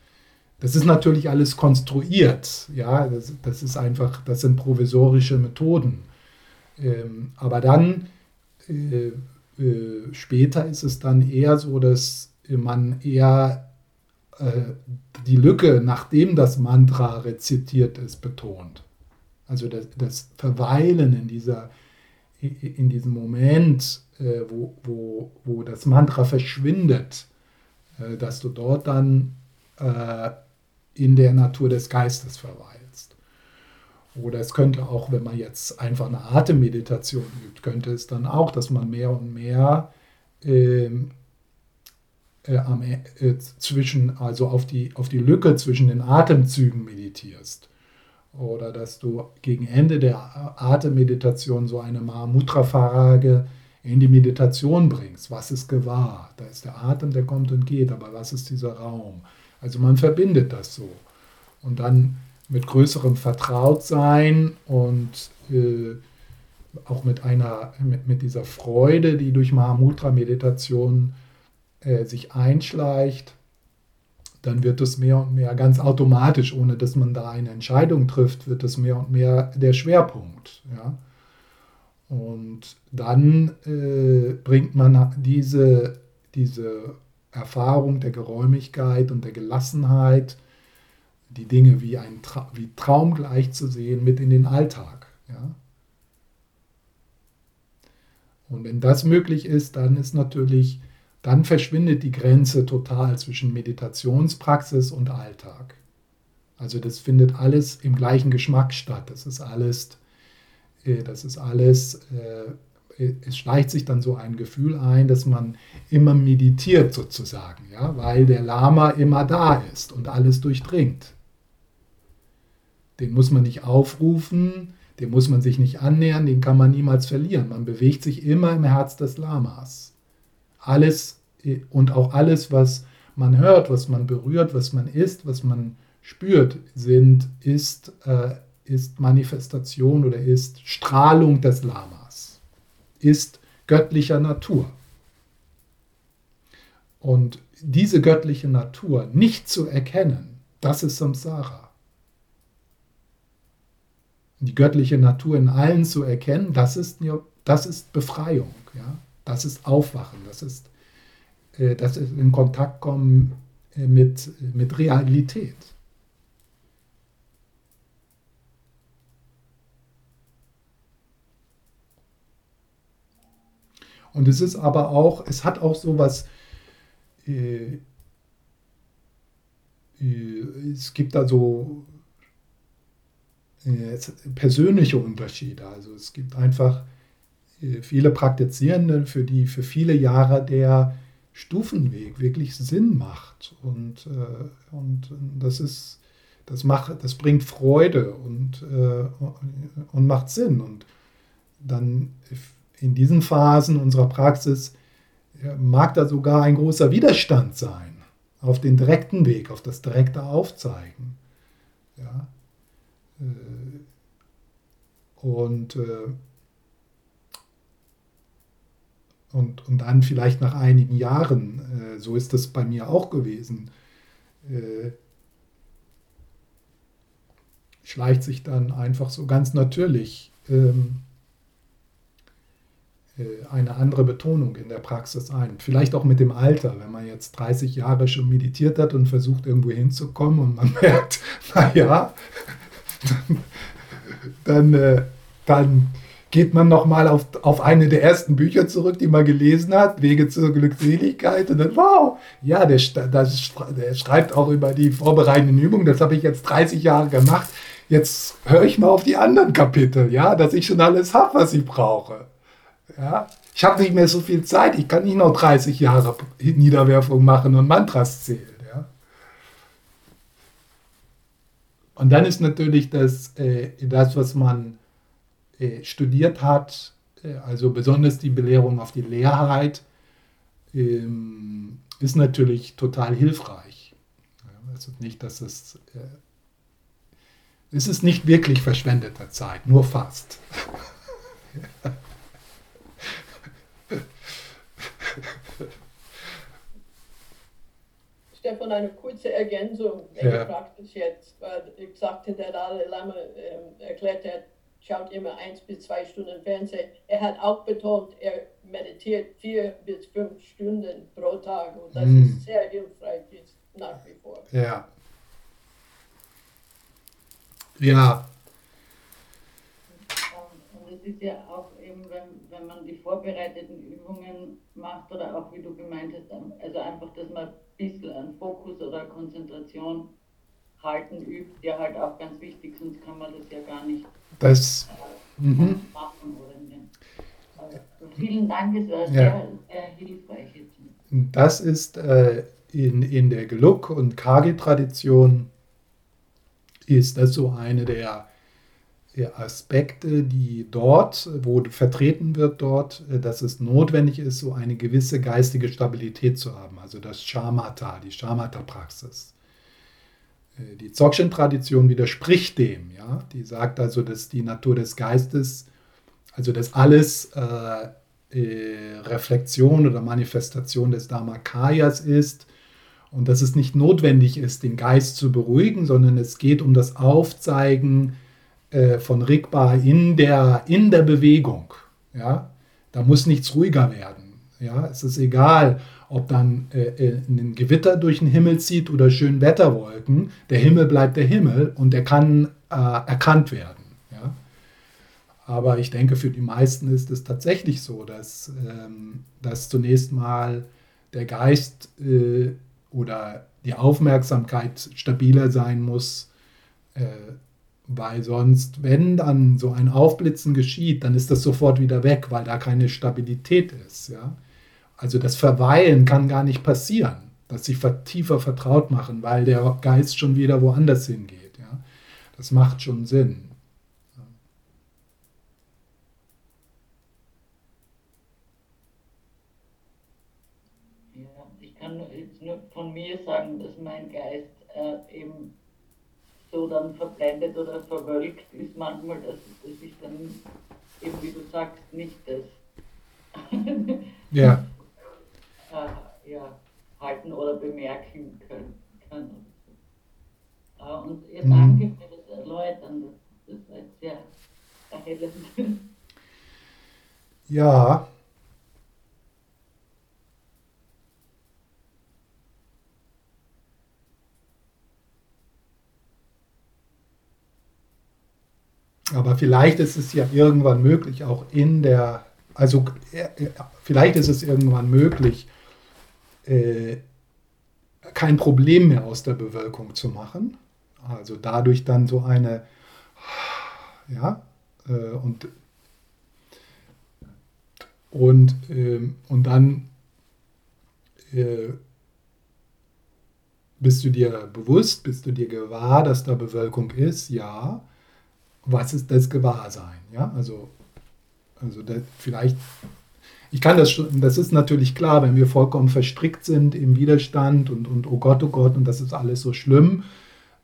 Das ist natürlich alles konstruiert, ja, das, das ist einfach, das sind provisorische Methoden. Ähm, aber dann äh, äh, später ist es dann eher so, dass man eher äh, die Lücke, nachdem das Mantra rezitiert ist, betont. Also das, das Verweilen in, dieser, in diesem Moment, äh, wo, wo, wo das Mantra verschwindet, äh, dass du dort dann äh, in der Natur des Geistes verweilst. Oder es könnte auch, wenn man jetzt einfach eine Atemmeditation übt, könnte es dann auch, dass man mehr und mehr ähm, äh, äh, zwischen, also auf die, auf die Lücke zwischen den Atemzügen meditierst oder dass du gegen Ende der Atemmeditation so eine Mahamudra-Frage in die Meditation bringst. Was ist gewahr? Da ist der Atem, der kommt und geht, aber was ist dieser Raum? Also man verbindet das so. Und dann mit größerem Vertrautsein und äh, auch mit einer, mit, mit dieser Freude, die durch Mahamudra-Meditation äh, sich einschleicht, dann wird es mehr und mehr ganz automatisch, ohne dass man da eine Entscheidung trifft, wird es mehr und mehr der Schwerpunkt. Ja? Und dann äh, bringt man diese, diese Erfahrung der Geräumigkeit und der Gelassenheit, die Dinge wie, ein Tra wie traumgleich zu sehen, mit in den Alltag. Ja? Und wenn das möglich ist, dann ist natürlich dann verschwindet die Grenze total zwischen Meditationspraxis und Alltag. Also das findet alles im gleichen Geschmack statt. Das ist alles, äh, das ist alles, äh, es schleicht sich dann so ein Gefühl ein, dass man immer meditiert sozusagen, ja, weil der Lama immer da ist und alles durchdringt. Den muss man nicht aufrufen, dem muss man sich nicht annähern, den kann man niemals verlieren. Man bewegt sich immer im Herz des Lamas alles und auch alles, was man hört, was man berührt, was man isst, was man spürt, sind, ist, äh, ist Manifestation oder ist Strahlung des Lamas, ist göttlicher Natur. Und diese göttliche Natur nicht zu erkennen, das ist Samsara. Die göttliche Natur in allen zu erkennen, das ist, das ist Befreiung. Ja? Das ist Aufwachen, das ist, äh, das ist in Kontakt kommen äh, mit, mit Realität. Und es ist aber auch, es hat auch so was, äh, äh, es gibt da so äh, persönliche Unterschiede. Also es gibt einfach viele Praktizierende, für die für viele Jahre der Stufenweg wirklich Sinn macht. Und, äh, und das ist, das macht, das bringt Freude und, äh, und macht Sinn. Und dann in diesen Phasen unserer Praxis mag da sogar ein großer Widerstand sein auf den direkten Weg, auf das direkte Aufzeigen. Ja. Äh, und, äh, und, und dann vielleicht nach einigen Jahren, äh, so ist das bei mir auch gewesen, schleicht sich dann einfach so ganz natürlich ähm, eine andere Betonung in der Praxis ein. Vielleicht auch mit dem Alter, wenn man jetzt 30 Jahre schon meditiert hat und versucht irgendwo hinzukommen und man merkt, naja, dann, äh, dann geht man nochmal auf, auf eine der ersten Bücher zurück, die man gelesen hat, Wege zur Glückseligkeit. Und dann, wow, ja, der, das, der schreibt auch über die vorbereitenden Übungen. Das habe ich jetzt 30 Jahre gemacht. Jetzt höre ich mal auf die anderen Kapitel, ja, dass ich schon alles habe, was ich brauche. Ja, ich habe nicht mehr so viel Zeit. Ich kann nicht noch 30 Jahre Niederwerfung machen und Mantras zählen. Und dann ist natürlich das, äh, das was man äh, studiert hat, äh, also besonders die Belehrung auf die Leerheit, ähm, ist natürlich total hilfreich. Ja, also nicht, dass es, äh, es ist nicht wirklich verschwendete Zeit, nur fast. Stefan, eine kurze Ergänzung. Ja. Ich fragte jetzt, weil ich sagte, der Dalai Lama äh, erklärt, er schaut immer eins bis zwei Stunden Fernsehen. Er hat auch betont, er meditiert vier bis fünf Stunden pro Tag und das mm. ist sehr hilfreich ist nach wie vor. Ja. Ja. Und es ist ja auch eben, wenn, wenn man die vorbereiteten Übungen macht oder auch wie du gemeint hast, also einfach, dass man bisschen an Fokus oder Konzentration halten übt, ja halt auch ganz wichtig, sonst kann man das ja gar nicht das, äh, mhm. machen. Oder also, vielen Dank, es war ja. sehr, sehr hilfreich. Das ist äh, in, in der Geluk- und Kagi-Tradition ist das so eine der Aspekte, die dort, wo vertreten wird dort, äh, dass es notwendig ist, so eine gewisse geistige Stabilität zu haben. Also das Shamatha, die Shamatha-Praxis. Äh, die Dzogchen-Tradition widerspricht dem. Ja? Die sagt also, dass die Natur des Geistes, also dass alles äh, äh, Reflexion oder Manifestation des Dharmakayas ist und dass es nicht notwendig ist, den Geist zu beruhigen, sondern es geht um das Aufzeigen äh, von Rigpa in der, in der Bewegung. Ja? Da muss nichts ruhiger werden. Ja? Es ist egal, ob dann äh, äh, ein Gewitter durch den Himmel zieht oder schön Wetterwolken. Der Himmel bleibt der Himmel und er kann äh, erkannt werden. Ja? Aber ich denke, für die meisten ist es tatsächlich so, dass, ähm, dass zunächst mal der Geist äh, oder die Aufmerksamkeit stabiler sein muss, äh, weil sonst, wenn dann so ein Aufblitzen geschieht, dann ist das sofort wieder weg, weil da keine Stabilität ist. Ja? Also das Verweilen kann gar nicht passieren, dass sich tiefer vertraut machen, weil der Geist schon wieder woanders hingeht. Ja? Das macht schon Sinn. Ja, ich kann jetzt nur von mir sagen, dass mein Geist äh, eben so dann verblendet oder verwölkt ist manchmal, dass, dass ich dann eben, wie du sagst, nicht das ja. äh, ja, halten oder bemerken können. kann. Äh, und ihr mhm. danke für das Erläutern, das, das war sehr erhellend. Ja, Aber vielleicht ist es ja irgendwann möglich, auch in der also vielleicht ist es irgendwann möglich, äh, kein Problem mehr aus der Bewölkung zu machen. Also dadurch dann so eine, ja, äh, und, und, äh, und dann äh, bist du dir bewusst, bist du dir gewahr, dass da Bewölkung ist? Ja. Was ist das Gewahrsein? Ja, also, also das, vielleicht ich kann das schon, das ist natürlich klar, wenn wir vollkommen verstrickt sind im Widerstand und, und oh Gott, oh Gott, und das ist alles so schlimm,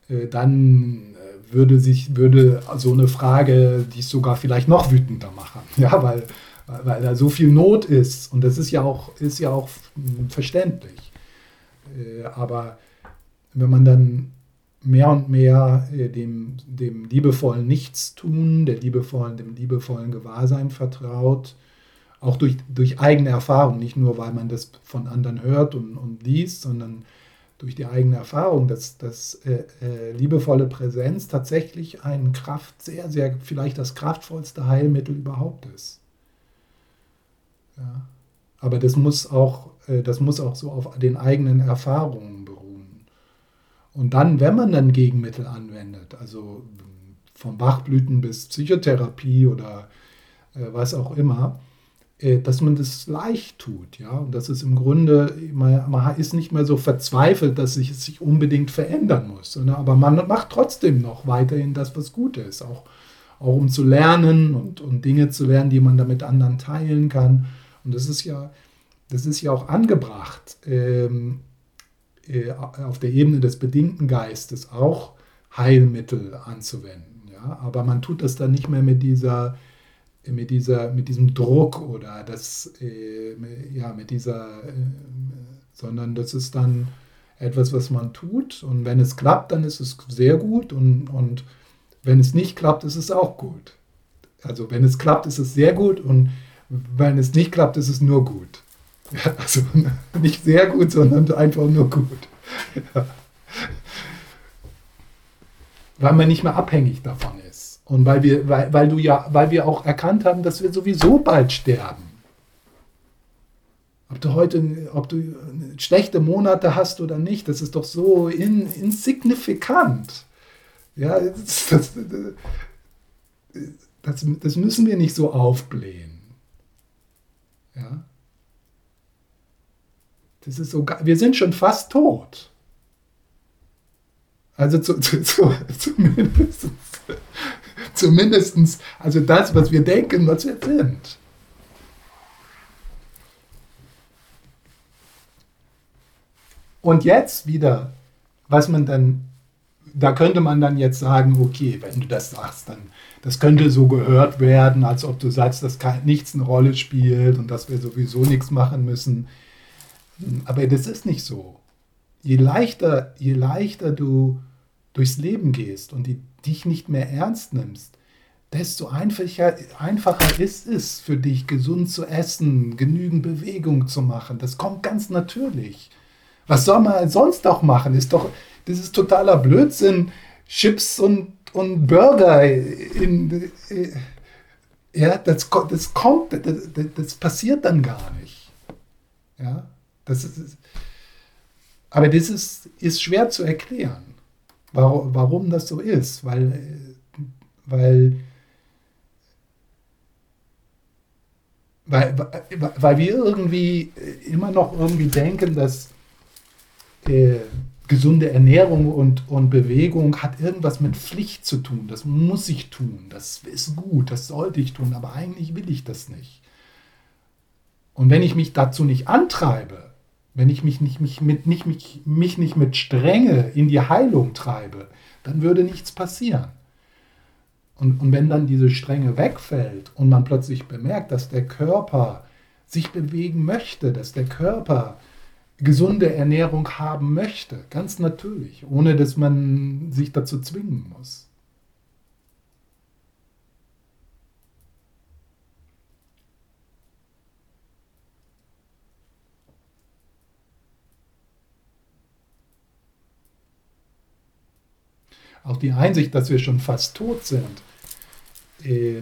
äh, dann äh, würde sich, würde so eine Frage dies sogar vielleicht noch wütender machen. Ja, weil, weil da so viel Not ist. Und das ist ja auch, ist ja auch verständlich. Äh, aber wenn man dann mehr und mehr dem, dem liebevollen Nichtstun, der liebevollen, dem liebevollen Gewahrsein vertraut, auch durch, durch eigene Erfahrung, nicht nur, weil man das von anderen hört und, und liest, sondern durch die eigene Erfahrung, dass, dass äh, äh, liebevolle Präsenz tatsächlich ein Kraft, sehr, sehr, vielleicht das kraftvollste Heilmittel überhaupt ist. Ja. Aber das muss auch, äh, das muss auch so auf den eigenen Erfahrungen beruhen. Und dann, wenn man dann Gegenmittel anwendet, also vom Bachblüten bis Psychotherapie oder äh, was auch immer, dass man das leicht tut, ja, und dass es im Grunde, man, man ist nicht mehr so verzweifelt, dass sich es sich unbedingt verändern muss, sondern, aber man macht trotzdem noch weiterhin das, was gut ist, auch, auch um zu lernen und, und Dinge zu lernen, die man dann mit anderen teilen kann. Und das ist ja, das ist ja auch angebracht, ähm, äh, auf der Ebene des bedingten Geistes auch Heilmittel anzuwenden, ja, aber man tut das dann nicht mehr mit dieser mit, dieser, mit diesem Druck oder das, äh, ja, mit dieser, äh, sondern das ist dann etwas, was man tut und wenn es klappt, dann ist es sehr gut und, und wenn es nicht klappt, ist es auch gut. Also wenn es klappt, ist es sehr gut und wenn es nicht klappt, ist es nur gut. Also nicht sehr gut, sondern einfach nur gut. Ja. Weil man nicht mehr abhängig davon ist. Und weil wir, weil, weil du ja, weil wir auch erkannt haben, dass wir sowieso bald sterben. Ob du heute, ob du schlechte Monate hast oder nicht, das ist doch so in, insignifikant. Ja, das, das, das, das müssen wir nicht so aufblähen. Ja. Das ist so, wir sind schon fast tot. Also zu, zu, zu, zumindest Zumindest, also das, was wir denken, was wir sind. Und jetzt wieder, was man dann, da könnte man dann jetzt sagen, okay, wenn du das sagst, dann, das könnte so gehört werden, als ob du sagst, dass nichts eine Rolle spielt und dass wir sowieso nichts machen müssen. Aber das ist nicht so. Je leichter, je leichter du durchs Leben gehst und die dich nicht mehr ernst nimmst, desto einfacher, einfacher ist es für dich, gesund zu essen, genügend Bewegung zu machen. Das kommt ganz natürlich. Was soll man sonst auch machen? Ist doch, das ist totaler Blödsinn. Chips und, und Burger in, äh, ja, das, das kommt, das, das passiert dann gar nicht. Ja, das ist, aber das ist, ist schwer zu erklären warum, warum das so ist, weil, weil, weil, weil wir irgendwie immer noch irgendwie denken, dass äh, gesunde Ernährung und, und Bewegung hat irgendwas mit Pflicht zu tun. Das muss ich tun, das ist gut, das sollte ich tun, aber eigentlich will ich das nicht. Und wenn ich mich dazu nicht antreibe, wenn ich mich nicht, mich, mit, nicht, mich, mich nicht mit Strenge in die Heilung treibe, dann würde nichts passieren. Und, und wenn dann diese Strenge wegfällt und man plötzlich bemerkt, dass der Körper sich bewegen möchte, dass der Körper gesunde Ernährung haben möchte, ganz natürlich, ohne dass man sich dazu zwingen muss. Auch die Einsicht, dass wir schon fast tot sind, äh,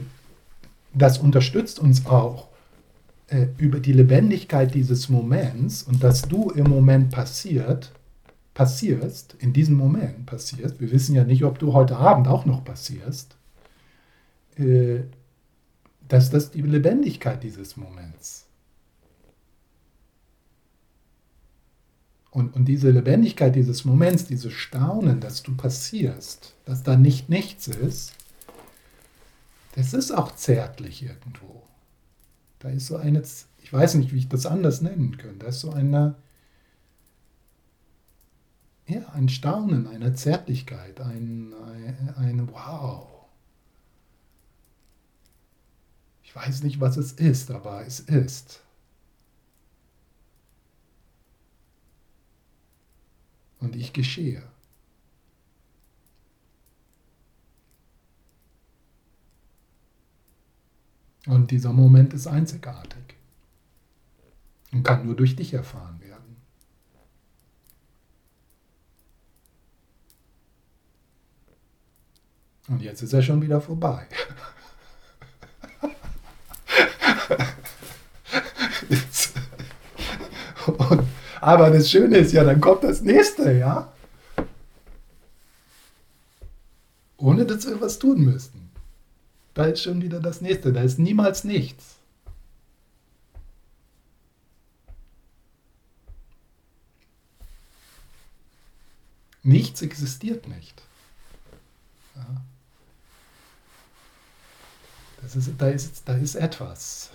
das unterstützt uns auch, äh, über die Lebendigkeit dieses Moments und dass du im Moment passiert, passierst, in diesem Moment passierst, wir wissen ja nicht, ob du heute Abend auch noch passierst, äh, dass das die Lebendigkeit dieses Moments. Und, und diese Lebendigkeit dieses Moments, dieses Staunen, dass du passierst, dass da nicht nichts ist, das ist auch zärtlich irgendwo. Da ist so eine, ich weiß nicht, wie ich das anders nennen könnte, da ist so eine, ja, ein Staunen, eine Zärtlichkeit, ein, ein, ein Wow. Ich weiß nicht, was es ist, aber es ist. Und ich geschehe. Und dieser Moment ist einzigartig und kann nur durch dich erfahren werden. Und jetzt ist er schon wieder vorbei. Und, aber das Schöne ist ja, dann kommt das nächste, ja? Ohne dass wir was tun müssten. Da ist schon wieder das nächste, da ist niemals nichts. Nichts existiert nicht. Ja. Das ist, da, ist, da ist etwas.